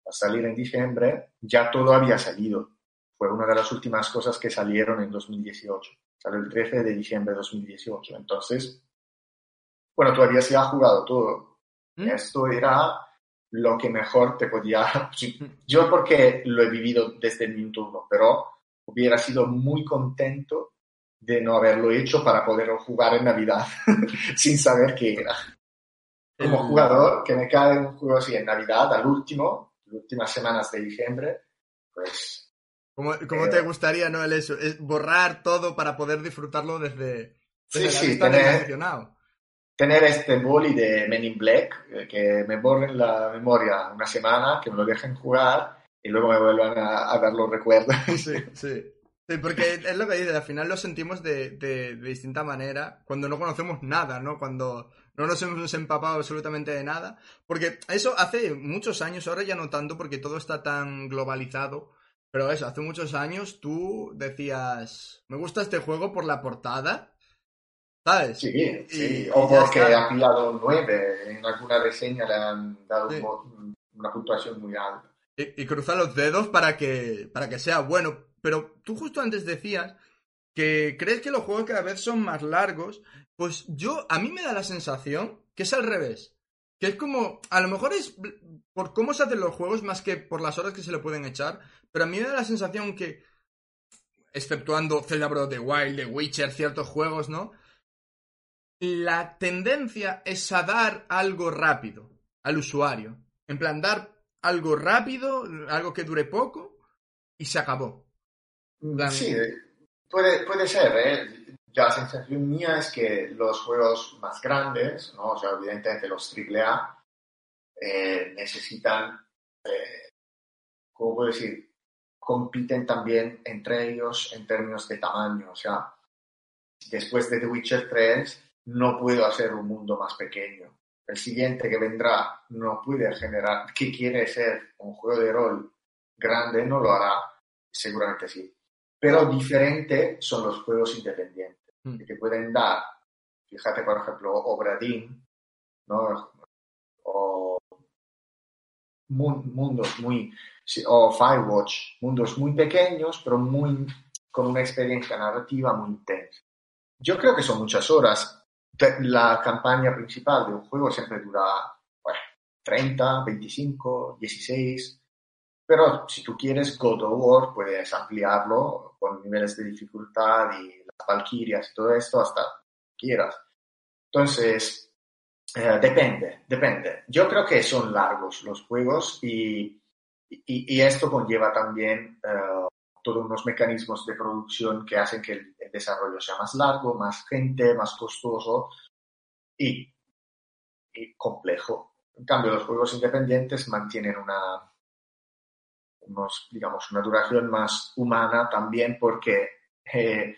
al salir en diciembre ya todo había salido. Fue una de las últimas cosas que salieron en 2018. Salió el 13 de diciembre de 2018. Entonces, bueno, todavía se ha jugado todo. Esto era lo que mejor te podía... Yo porque lo he vivido desde el minuto uno, pero hubiera sido muy contento de no haberlo hecho para poder jugar en Navidad sin saber qué era. Como jugador, que me cae un juego así en Navidad, al último, las últimas semanas de diciembre, pues... ¿Cómo, cómo te eh, gustaría, no, el eso? Es borrar todo para poder disfrutarlo desde, sí, sí, tener, tener este boli de Men in Black, eh, que me borren la memoria una semana, que me lo dejen jugar y luego me vuelvan a, dar los recuerdos. Sí, sí. Sí, porque es lo que dices, al final lo sentimos de, de, distinta manera cuando no conocemos nada, ¿no? Cuando no nos hemos empapado absolutamente de nada. Porque eso hace muchos años, ahora ya no tanto porque todo está tan globalizado, pero eso, hace muchos años tú decías, me gusta este juego por la portada ¿Sabes? Sí, sí. o porque ha pillado nueve. En alguna reseña le han dado una puntuación muy alta. Y, y cruza los dedos para que, para que sea bueno. Pero tú justo antes decías que crees que los juegos cada vez son más largos. Pues yo, a mí me da la sensación que es al revés. Que es como, a lo mejor es por cómo se hacen los juegos más que por las horas que se le pueden echar. Pero a mí me da la sensación que exceptuando Zelda Breath of the Wild, The Witcher, ciertos juegos, ¿no? La tendencia es a dar algo rápido al usuario. En plan, dar algo rápido, algo que dure poco, y se acabó. Sí, puede, puede ser, ¿eh? La sensación mía es que los juegos más grandes, ¿no? O sea, evidentemente los AAA, eh, necesitan, eh, ¿cómo puedo decir? Compiten también entre ellos en términos de tamaño. O sea, después de The Witcher 3, no puedo hacer un mundo más pequeño. El siguiente que vendrá no puede generar, que quiere ser un juego de rol grande, no lo hará, seguramente sí. Pero diferente son los juegos independientes, Mm. que te pueden dar, fíjate por ejemplo, Obradin, ¿no? O mun- mundos muy, o Firewatch, mundos muy pequeños, pero muy, con una experiencia narrativa muy intensa. Yo creo que son muchas horas. La campaña principal de un juego siempre dura bueno, 30, 25, 16. Pero si tú quieres God of War, puedes ampliarlo con niveles de dificultad y las Valkyrias y todo esto hasta quieras. Entonces, eh, depende, depende. Yo creo que son largos los juegos y, y, y esto conlleva también eh, todos unos mecanismos de producción que hacen que el, desarrollo sea más largo, más gente, más costoso y, complejo. En cambio, los juegos independientes mantienen una, digamos, una duración más humana también porque eh,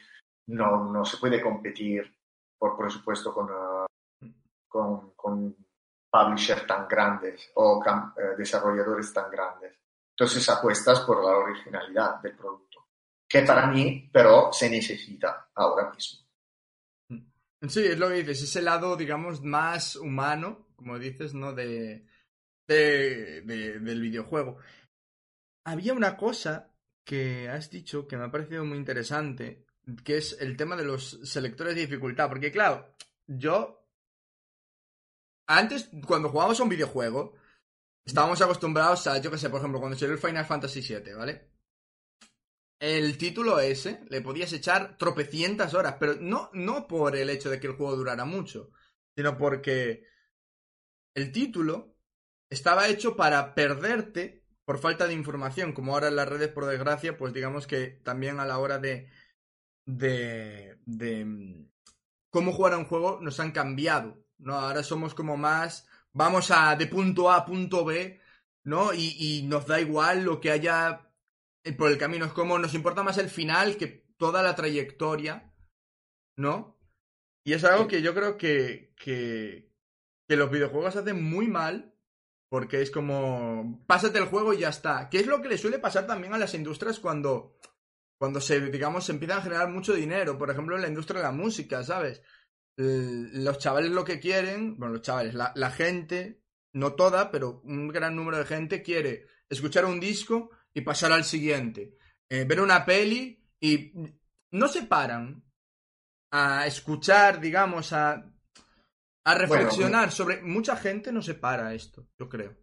no, se puede competir por presupuesto con, con publishers tan grandes o eh, desarrolladores tan grandes. Entonces apuestas por la originalidad del producto, que para mí, pero, se necesita ahora mismo. Sí, es lo que dices, ese lado, digamos, más humano, como dices, ¿no? De, de, de- del videojuego. Había una cosa que has dicho que me ha parecido muy interesante, que es el tema de los selectores de dificultad, porque claro, yo antes, cuando jugábamos a un videojuego, estábamos acostumbrados a, yo que sé, por ejemplo, cuando salió el Final Fantasy VII, ¿vale? El título ese le podías echar tropecientas horas, pero no, no por el hecho de que el juego durara mucho, sino porque el título estaba hecho para perderte por falta de información, como ahora en las redes, por desgracia, pues digamos que también a la hora de, de, de mm, cómo jugar a un juego nos han cambiado, ¿no? Ahora somos como más, vamos a de punto A a punto B, ¿no? Y, y nos da igual lo que haya eh, por el camino, es como nos importa más el final que toda la trayectoria, ¿no? Y es algo que yo creo que, que, que los videojuegos hacen muy mal porque es como, pásate el juego y ya está. Que es lo que le suele pasar también a las industrias cuando, cuando se, digamos, se empiezan a generar mucho dinero. Por ejemplo, en la industria de la música, ¿sabes? Los chavales lo que quieren, bueno, los chavales, la, la gente, no toda, pero un gran número de gente quiere escuchar un disco y pasar al siguiente. Eh, ver una peli y no se paran a escuchar, digamos, a, a reflexionar sobre... Mucha gente no se para esto, yo creo.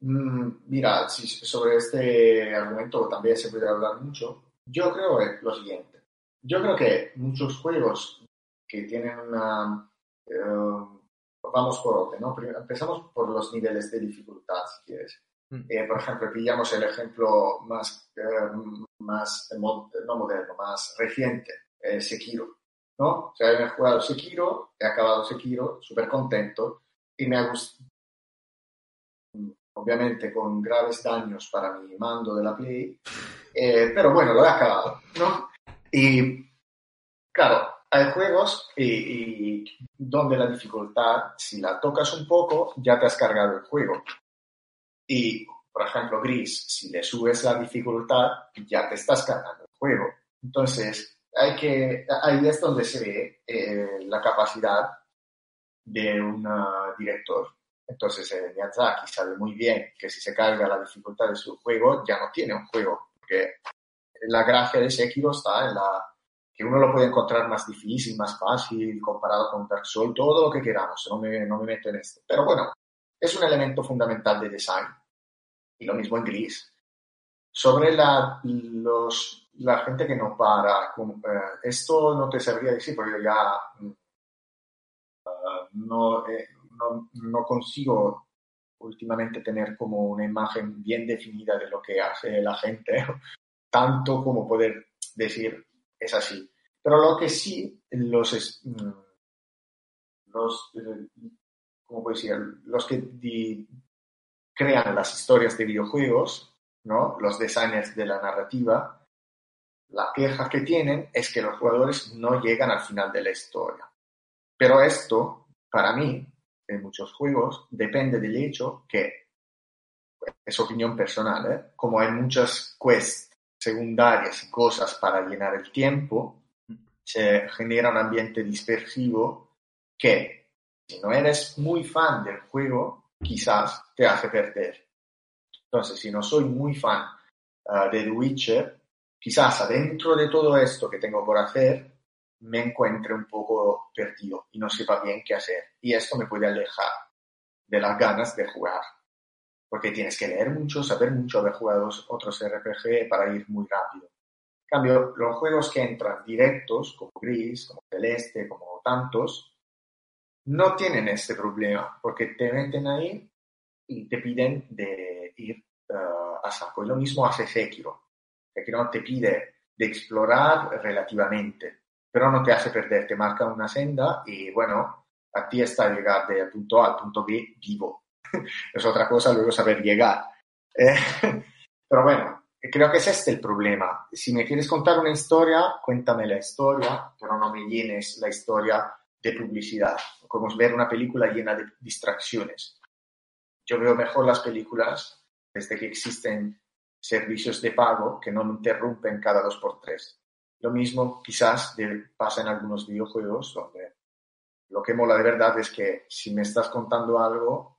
Mm, Mira, si sobre este argumento también se puede hablar mucho. Yo creo lo siguiente. Yo creo que muchos juegos que tienen una... eh, vamos por orden, ¿no? Primero, empezamos por los niveles de dificultad, si quieres. Mm. Eh, por ejemplo, pillamos el ejemplo más, eh, más no moderno, más reciente, eh, Sekiro. ¿no? O sea, he jugado Sekiro, he acabado Sekiro, súper contento, y me ha gustado, obviamente con graves daños para mi mando de la Play, eh, pero bueno, lo he acabado, ¿no? Y claro, hay juegos y, y donde la dificultad, si la tocas un poco, ya te has cargado el juego. Y, por ejemplo, Gris, si le subes la dificultad, ya te estás cargando el juego. Entonces, hay que, ahí es donde se ve eh, la capacidad de un director. Entonces, eh, Miyazaki sabe muy bien que si se carga la dificultad de su juego, ya no tiene un juego, porque la gracia de Sekiro está en la que uno lo puede encontrar más difícil, más fácil, comparado con Dark Souls, todo lo que queramos, no me, no me meto en esto. Pero bueno, es un elemento fundamental de design. Y lo mismo en Gris. Sobre la, los, la gente que no para. Eh, esto no te sabría decir porque yo ya mm, eh, no, no, no, consigo últimamente tener como una imagen bien definida de lo que hace la gente, tanto como poder decir es así. Pero lo que sí, los, mm, los, ¿cómo decir? los que crean las historias de videojuegos, ¿no? los designers de la narrativa, la queja que tienen es que los jugadores no llegan al final de la historia. Pero esto, para mí, en muchos juegos, depende del hecho que, es opinión personal, ¿eh? como hay muchas quests secundarias y cosas para llenar el tiempo, se genera un ambiente dispersivo que, si no eres muy fan del juego, quizás te hace perder. Entonces, si no soy muy fan uh, de The Witcher, quizás adentro de todo esto que tengo por hacer, me encuentre un poco perdido y no sepa bien qué hacer. Y esto me puede alejar de las ganas de jugar. Porque tienes que leer mucho, saber mucho, haber jugado otros RPG para ir muy rápido. En cambio, los juegos que entran directos, como Gris, como Celeste, como tantos, no tienen este problema, porque te meten ahí y te piden de ir eh, a saco. Y lo mismo hace Sekiro no te pide de explorar relativamente, pero no te hace perder, te marca una senda y bueno, a ti está llegar del punto A al punto B vivo. es otra cosa luego saber llegar. Eh, pero bueno, creo que es este el problema. Si me quieres contar una historia, cuéntame la historia, pero no me llenes la historia de publicidad. Como ver una película llena de distracciones. Yo veo mejor las películas desde que existen servicios de pago que no me interrumpen cada dos por tres. Lo mismo quizás pasa en algunos videojuegos donde lo que mola de verdad es que si me estás contando algo,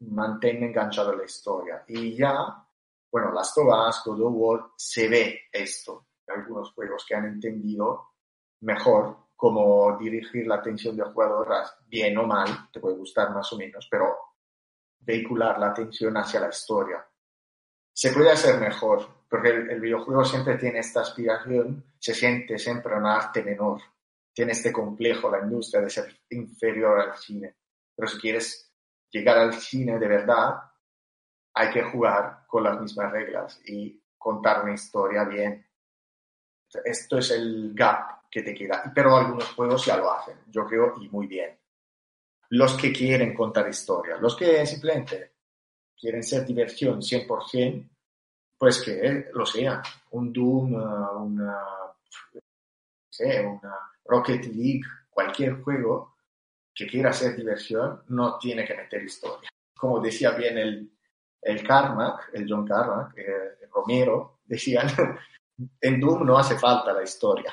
manténme enganchado en la historia. Y ya, bueno, Last of Us, God of se ve esto en algunos juegos que han entendido mejor cómo dirigir la atención del jugador, bien o mal, te puede gustar más o menos, pero vehicular la atención hacia la historia se puede hacer mejor, porque el, videojuego siempre tiene esta aspiración, se siente siempre un arte menor, tiene este complejo, la industria, de ser inferior al cine. Pero si quieres llegar al cine de verdad, hay que jugar con las mismas reglas y contar una historia bien. Esto es el gap que te queda. Pero algunos juegos ya lo hacen, yo creo, y muy bien. Los que quieren contar historias, los que simplemente quieren ser diversión 100%, pues que lo sean. Un Doom, uh, una, una Rocket League, cualquier juego que quiera ser diversión, no tiene que meter historia. Como decía bien el, el Carmack, el John Carmack, eh, Romero, decían, en Doom no hace falta la historia.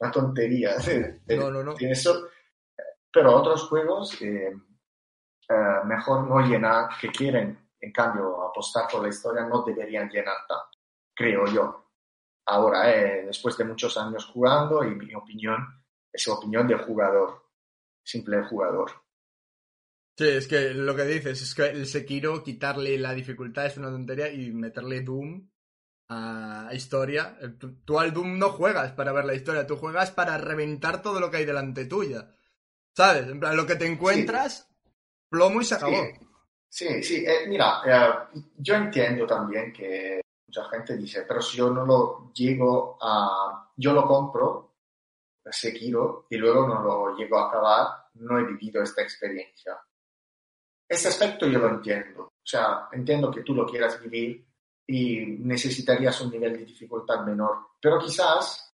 Una tontería. No, no, no. Pero otros juegos eh, eh, mejor no llenar, que quieren en cambio, apostar por la historia no deberían llenar tanto, creo yo. Ahora, eh, después de muchos años jugando, y mi opinión es opinión del jugador, simple jugador. Sí, es que lo que dices es que el Sekiro, quitarle la dificultad es una tontería y meterle Doom a historia. Tú al Doom no juegas para ver la historia, tú juegas para reventar todo lo que hay delante tuya. ¿Sabes? En plan, lo que te encuentras, plomo y se acabó. Sí, sí, eh, mira, eh, yo entiendo también que mucha gente dice, pero si yo no lo llego a, yo lo compro, Sekiro, y luego no lo llego a acabar, no he vivido esta experiencia. Este aspecto yo lo entiendo, o sea, entiendo que tú lo quieras vivir y necesitarías un nivel de dificultad menor, pero quizás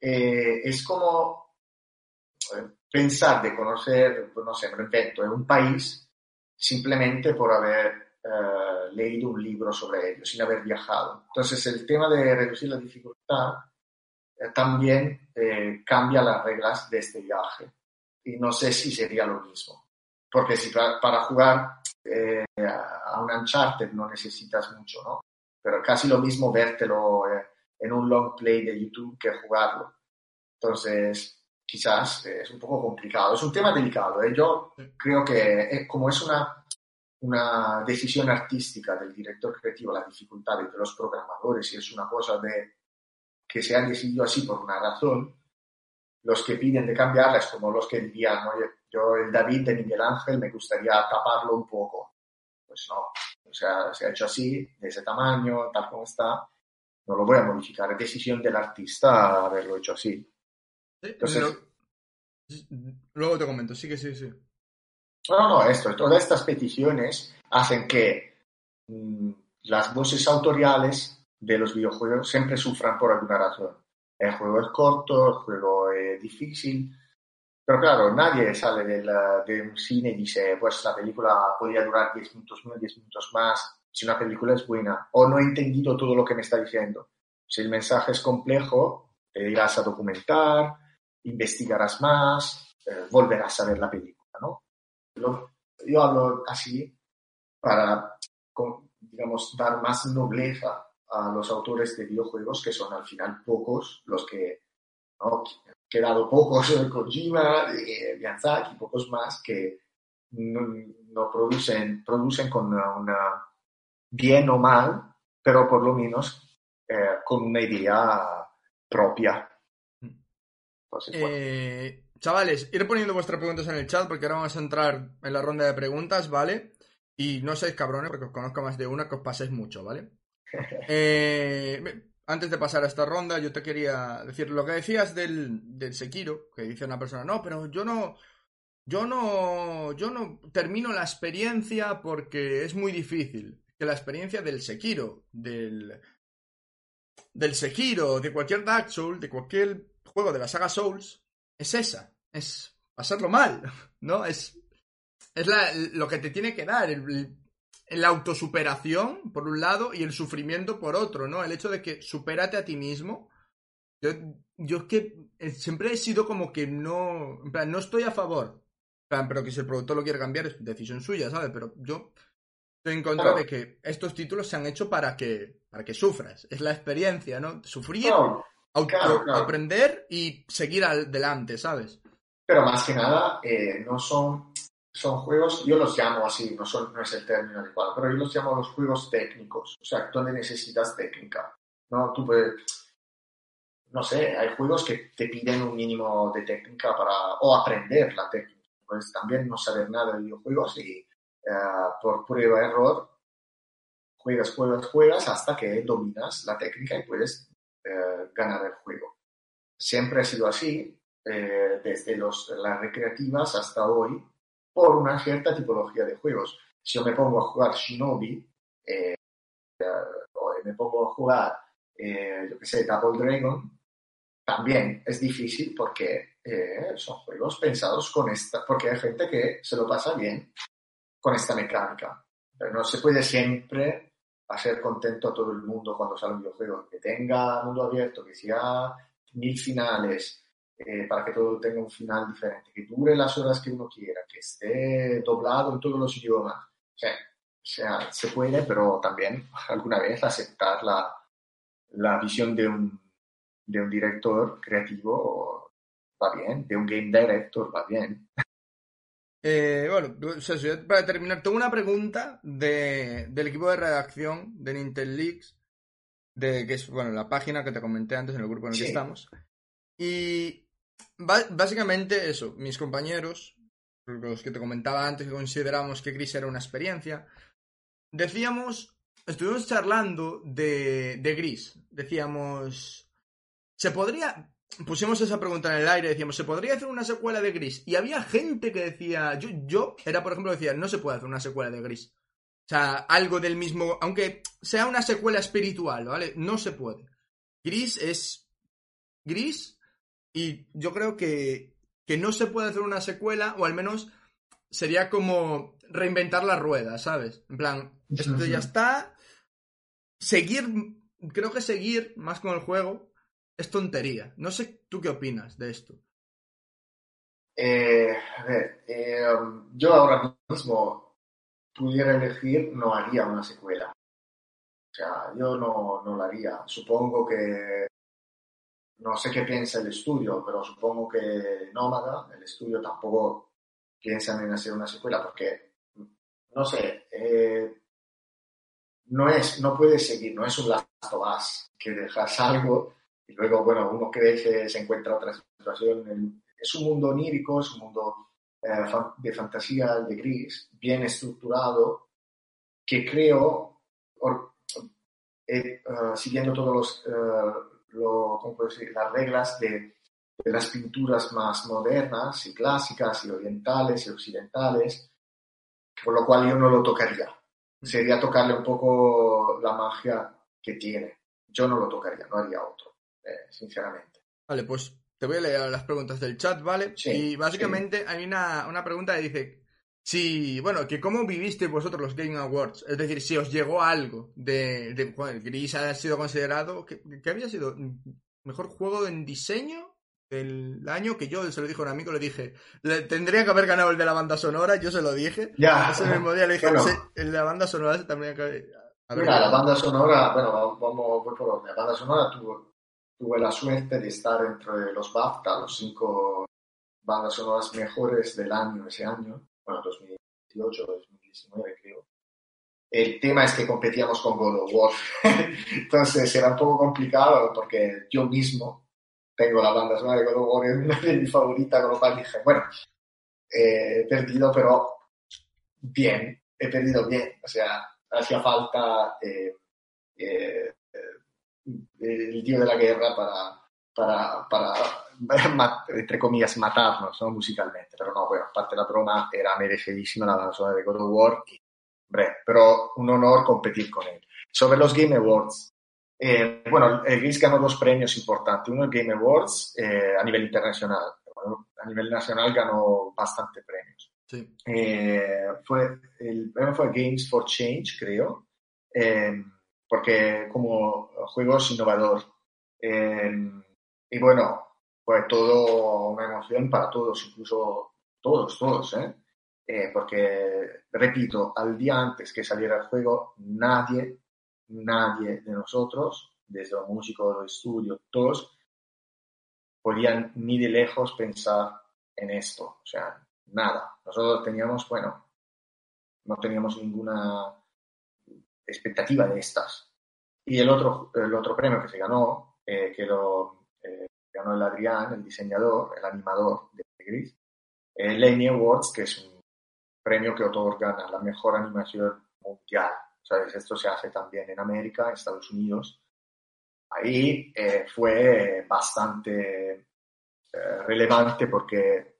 eh, es como pensar de conocer, no sé, me invento, en un país simplemente por haber eh, leído un libro sobre ello, sin haber viajado. Entonces, el tema de reducir la dificultad eh, también eh, cambia las reglas de este viaje. Y no sé si sería lo mismo. Porque si para, jugar a un Uncharted no necesitas mucho, ¿no? Pero casi lo mismo vértelo en un long play de YouTube que jugarlo. Entonces, quizás es un poco complicado. Es un tema delicado. ¿eh? Yo creo que eh, como es una, una decisión artística del director creativo, la dificultad de los programadores y es una cosa de que se han decidido así por una razón, los que piden de cambiarla es como los que dirían, oye, yo el David de Miguel Ángel me gustaría taparlo un poco. Pues no, o sea, se ha hecho así, de ese tamaño, tal como está, no lo voy a modificar. Es decisión del artista haberlo hecho así. Entonces, luego te comento, sí que sí, sí. No, no, esto, todas estas peticiones hacen que mm, las voces autoriales de los videojuegos siempre sufran por alguna razón. El juego es corto, el juego es difícil, pero claro, nadie sale de un cine y dice, pues la película podría durar 10 minutos menos, 10 minutos más, si una película es buena, o no he entendido todo lo que me está diciendo. Si el mensaje es complejo, te irás a documentar, investigarás más, eh, volverás a ver la película, ¿no? yo hablo así para, digamos, dar más nobleza a los autores de videojuegos, que son al final pocos los que, ¿no? quedado pocos, Kojima, eh, Miyazaki, pocos más que no, producen, producen con una, bien o mal, pero por lo menos eh, con una idea propia. Eh, chavales, ir poniendo vuestras preguntas en el chat porque ahora vamos a entrar en la ronda de preguntas, ¿vale? Y no seáis cabrones porque os conozco más de una que os paséis mucho, ¿vale? Antes de pasar a esta ronda, yo te quería decir lo que decías del, del Sekiro, que dice una persona, no, pero yo no, yo no, yo no termino la experiencia porque es muy difícil. Que la experiencia del Sekiro, del, del Sekiro, de cualquier Dark Souls, de cualquier juego de la saga Souls, es esa, es pasarlo mal, ¿no? Es, es la, lo que te tiene que dar, la autosuperación, por un lado, y el sufrimiento por otro, ¿no? El hecho de que supérate a ti mismo. Yo, yo es que eh, siempre he sido como que no. En plan, no estoy a favor. Plan, pero que si el productor lo quiere cambiar es decisión suya, ¿sabes? Pero yo estoy en contra de que estos títulos se han hecho para que, para que sufras. Es la experiencia, ¿no? Sufrir, aprender y seguir adelante, ¿sabes? Pero más que nada, eh, no son son juegos, yo los llamo así, no, son, no es el término adecuado, pero yo los llamo los juegos técnicos, o sea, donde necesitas técnica, ¿no? Tú puedes, no sé, hay juegos que te piden un mínimo de técnica para, o aprender la técnica, puedes también no saber nada de videojuegos y eh, por prueba error juegas, juegas, juegas hasta que dominas la técnica y puedes eh, ganar el juego. Siempre ha sido así, eh, desde los, las recreativas hasta hoy, por una cierta tipología de juegos. Si yo me pongo a jugar Shinobi, eh, o me pongo a jugar, eh, yo qué sé, Double Dragon, también es difícil porque eh, son juegos pensados con esta, porque hay gente que se lo pasa bien con esta mecánica. Pero no se puede siempre hacer contento a todo el mundo cuando sale un videojuego, que tenga mundo abierto, que sea mil finales, eh, para que todo tenga un final diferente, que dure las horas que uno quiera, que esté doblado en todos los idiomas. O sea, se puede, pero también alguna vez aceptar la, la visión de un, de un director creativo va bien, de un game director va bien. Eh, bueno, para terminar, tengo una pregunta de, del equipo de redacción de Nintendo Leaks, de, que es bueno, la página que te comenté antes en el grupo en el que estamos. Y básicamente eso, mis compañeros, los que te comentaba antes que consideramos que Gris era una experiencia, decíamos, estuvimos charlando de, de Gris, decíamos, se podría, pusimos esa pregunta en el aire, decíamos, ¿se podría hacer una secuela de Gris? Y había gente que decía, yo, yo era por ejemplo, decía, no se puede hacer una secuela de Gris. O sea, algo del mismo, aunque sea una secuela espiritual, ¿vale? No se puede. Gris es Gris y yo creo que, no se puede hacer una secuela, o al menos sería como reinventar la rueda, ¿sabes? En plan, esto ya está. Seguir, creo que seguir más con el juego es tontería. No sé tú qué opinas de esto. Eh, a ver, eh, yo ahora mismo pudiera elegir, no haría una secuela. O sea, yo no, no la haría. Supongo que no sé qué piensa el estudio, pero supongo que Nómada, el estudio tampoco piensan en hacer una secuela porque, no sé, eh, no es, no puedes seguir, no es un Last of que dejas algo y luego, bueno, uno crece, se encuentra otra situación. Es un mundo onírico, es un mundo eh, de fantasía, de gris, bien estructurado, que creo, eh, siguiendo todas las reglas de, de las pinturas más modernas y clásicas y orientales y occidentales, por lo cual yo no lo tocaría. Sería tocarle un poco la magia que tiene. Yo no lo tocaría, no haría otro, eh, sinceramente. Vale, pues te voy a leer las preguntas del chat, ¿vale? Sí, y básicamente hay una, una pregunta que dice, si, bueno, que cómo viviste vosotros los Game Awards, es decir, si os llegó algo de, de bueno, Gris ha sido considerado, que, había sido mejor juego en diseño del año que yo se lo dije a un amigo, le dije, le, tendría que haber ganado el de la banda sonora, yo se lo dije. Ya. Ese mismo día le dije, el de la banda sonora se tendría que Mira, la banda sonora, bueno, vamos por orden. La banda sonora tuve la suerte de estar entre los BAFTA, los cinco bandas sonoras mejores del año ese año, bueno, 2018, 2019 creo. El tema es que competíamos con God of War, entonces era un poco complicado porque yo mismo tengo la banda sonora de God of War, es una de mis favoritas, con lo cual dije, bueno, eh, he perdido, pero bien, he perdido bien, o sea, hacía falta eh, eh, el dios de la guerra para, para, para entre comillas, matarnos ¿no? musicalmente. Pero no, bueno, aparte la broma, era merecidísima la zona de God of War. Y, hombre, pero un honor competir con él. Sobre los Game Awards, eh, bueno, el Gris ganó dos premios importantes. Uno el Game Awards a nivel internacional. A nivel nacional ganó bastante premios. Sí. Eh, fue, el premio fue Games for Change, creo, eh, porque como juego es innovador. Eh, y bueno, fue todo una emoción para todos, incluso todos, todos, ¿eh? porque, repito, al día antes que saliera el juego, nadie, nadie de nosotros, desde los músicos, los estudios, todos, podían ni de lejos pensar en esto. O sea, nada. Nosotros teníamos, bueno, no teníamos ninguna expectativa de estas. Y el otro, el otro premio que se ganó, eh, que lo eh, ganó el Adrián, el diseñador, el animador de Gris, el Laney Awards, que es un premio que otorgan a la mejor animación mundial. ¿Sabes? Esto se hace también en América, en Estados Unidos. Ahí eh, fue bastante relevante porque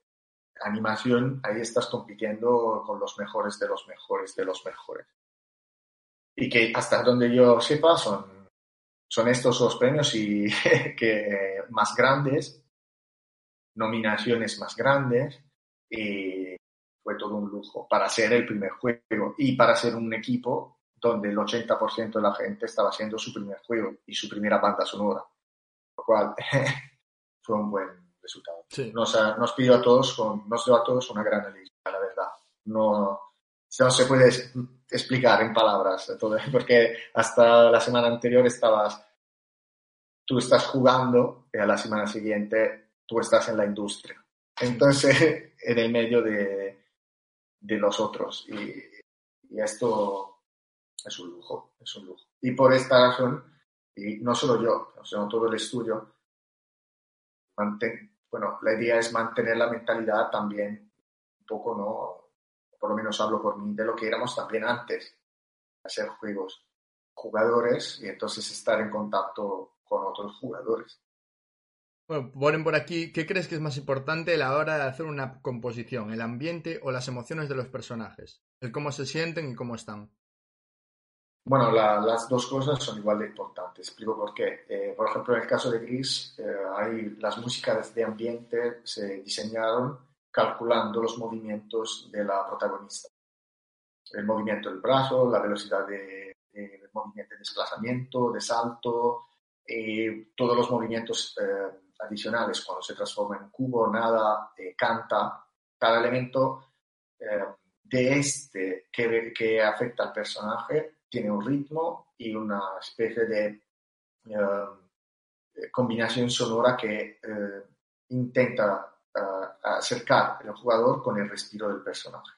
animación, ahí estás compitiendo con los mejores de los mejores de los mejores. Y que hasta donde yo sepa son, son estos los premios y que más grandes, nominaciones más grandes y fue todo un lujo para ser el primer juego y para ser un equipo donde el 80% de la gente estaba haciendo su primer juego y su primera banda sonora. Lo cual fue un buen, resultado. Nos, nos pidió a todos, nos dio a todos una gran alegría, la verdad. No, no se puede explicar en palabras, porque hasta la semana anterior estabas, tú estás jugando y a la semana siguiente tú estás en la industria. Entonces, en el medio de, de los otros. Y, esto es un lujo, es un lujo. Y por esta razón, y no solo yo, sino todo el estudio, mantén, bueno, la idea es mantener la mentalidad también un poco, ¿no? Por lo menos hablo por mí, de lo que éramos también antes, hacer juegos jugadores y entonces estar en contacto con otros jugadores. Bueno, ponen por aquí, ¿qué crees que es más importante a la hora de hacer una composición? ¿El ambiente o las emociones de los personajes? El cómo se sienten y cómo están. Bueno, las dos cosas son igual de importantes. Explico por qué. Eh, por ejemplo, en el caso de Gris, eh, hay, las músicas de ambiente se diseñaron calculando los movimientos de la protagonista. El movimiento del brazo, la velocidad de, movimiento de desplazamiento, de salto, y todos los movimientos eh, adicionales cuando se transforma en cubo, nada, canta, cada elemento de este que, que afecta al personaje tiene un ritmo y una especie de eh, combinación sonora que eh, intenta eh, acercar al jugador con el respiro del personaje.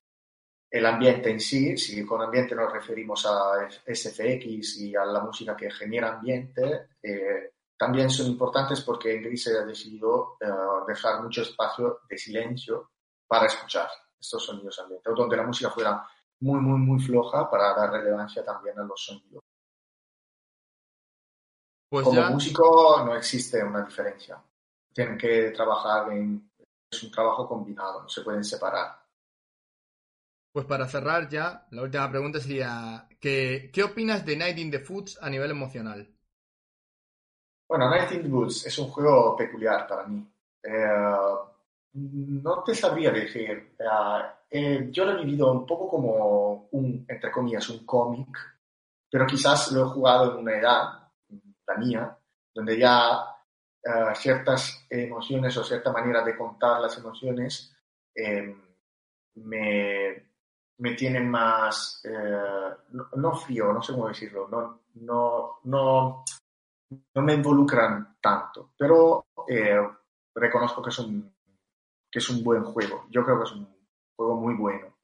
El ambiente en sí, si con ambiente nos referimos a SFX y a la música que genera ambiente, también son importantes porque en Gris se ha decidido eh, dejar mucho espacio de silencio para escuchar estos sonidos ambientales, donde la música fuera muy, muy, muy floja para dar relevancia también a los sonidos. Pues Como músico no existe una diferencia. Tienen que trabajar en... Es un trabajo combinado, no se pueden separar. Pues para cerrar ya, la última pregunta sería, ¿qué, ¿qué opinas de Night in the Foods a nivel emocional? Bueno, Night in the Woods es un juego peculiar para mí. Eh, no te sabría decir. Eh, eh, yo lo he vivido un poco como un, entre comillas, un cómic, pero quizás lo he jugado en una edad, la mía, donde ya ciertas emociones o cierta manera de contar las emociones me, me tienen más, no, frío, no sé cómo decirlo, no, no, no, no me involucran tanto, pero eh, reconozco que es, un, que es un buen juego. Yo creo que es un juego muy bueno.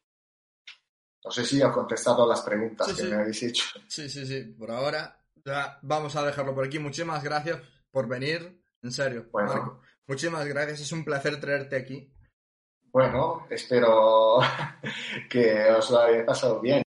No sé si he contestado a las preguntas que me habéis hecho. Sí, sí, sí. Por ahora ya vamos a dejarlo por aquí. Muchísimas gracias por venir. En serio, bueno. Muchísimas gracias. Es un placer traerte aquí. Bueno, espero que os lo haya pasado bien.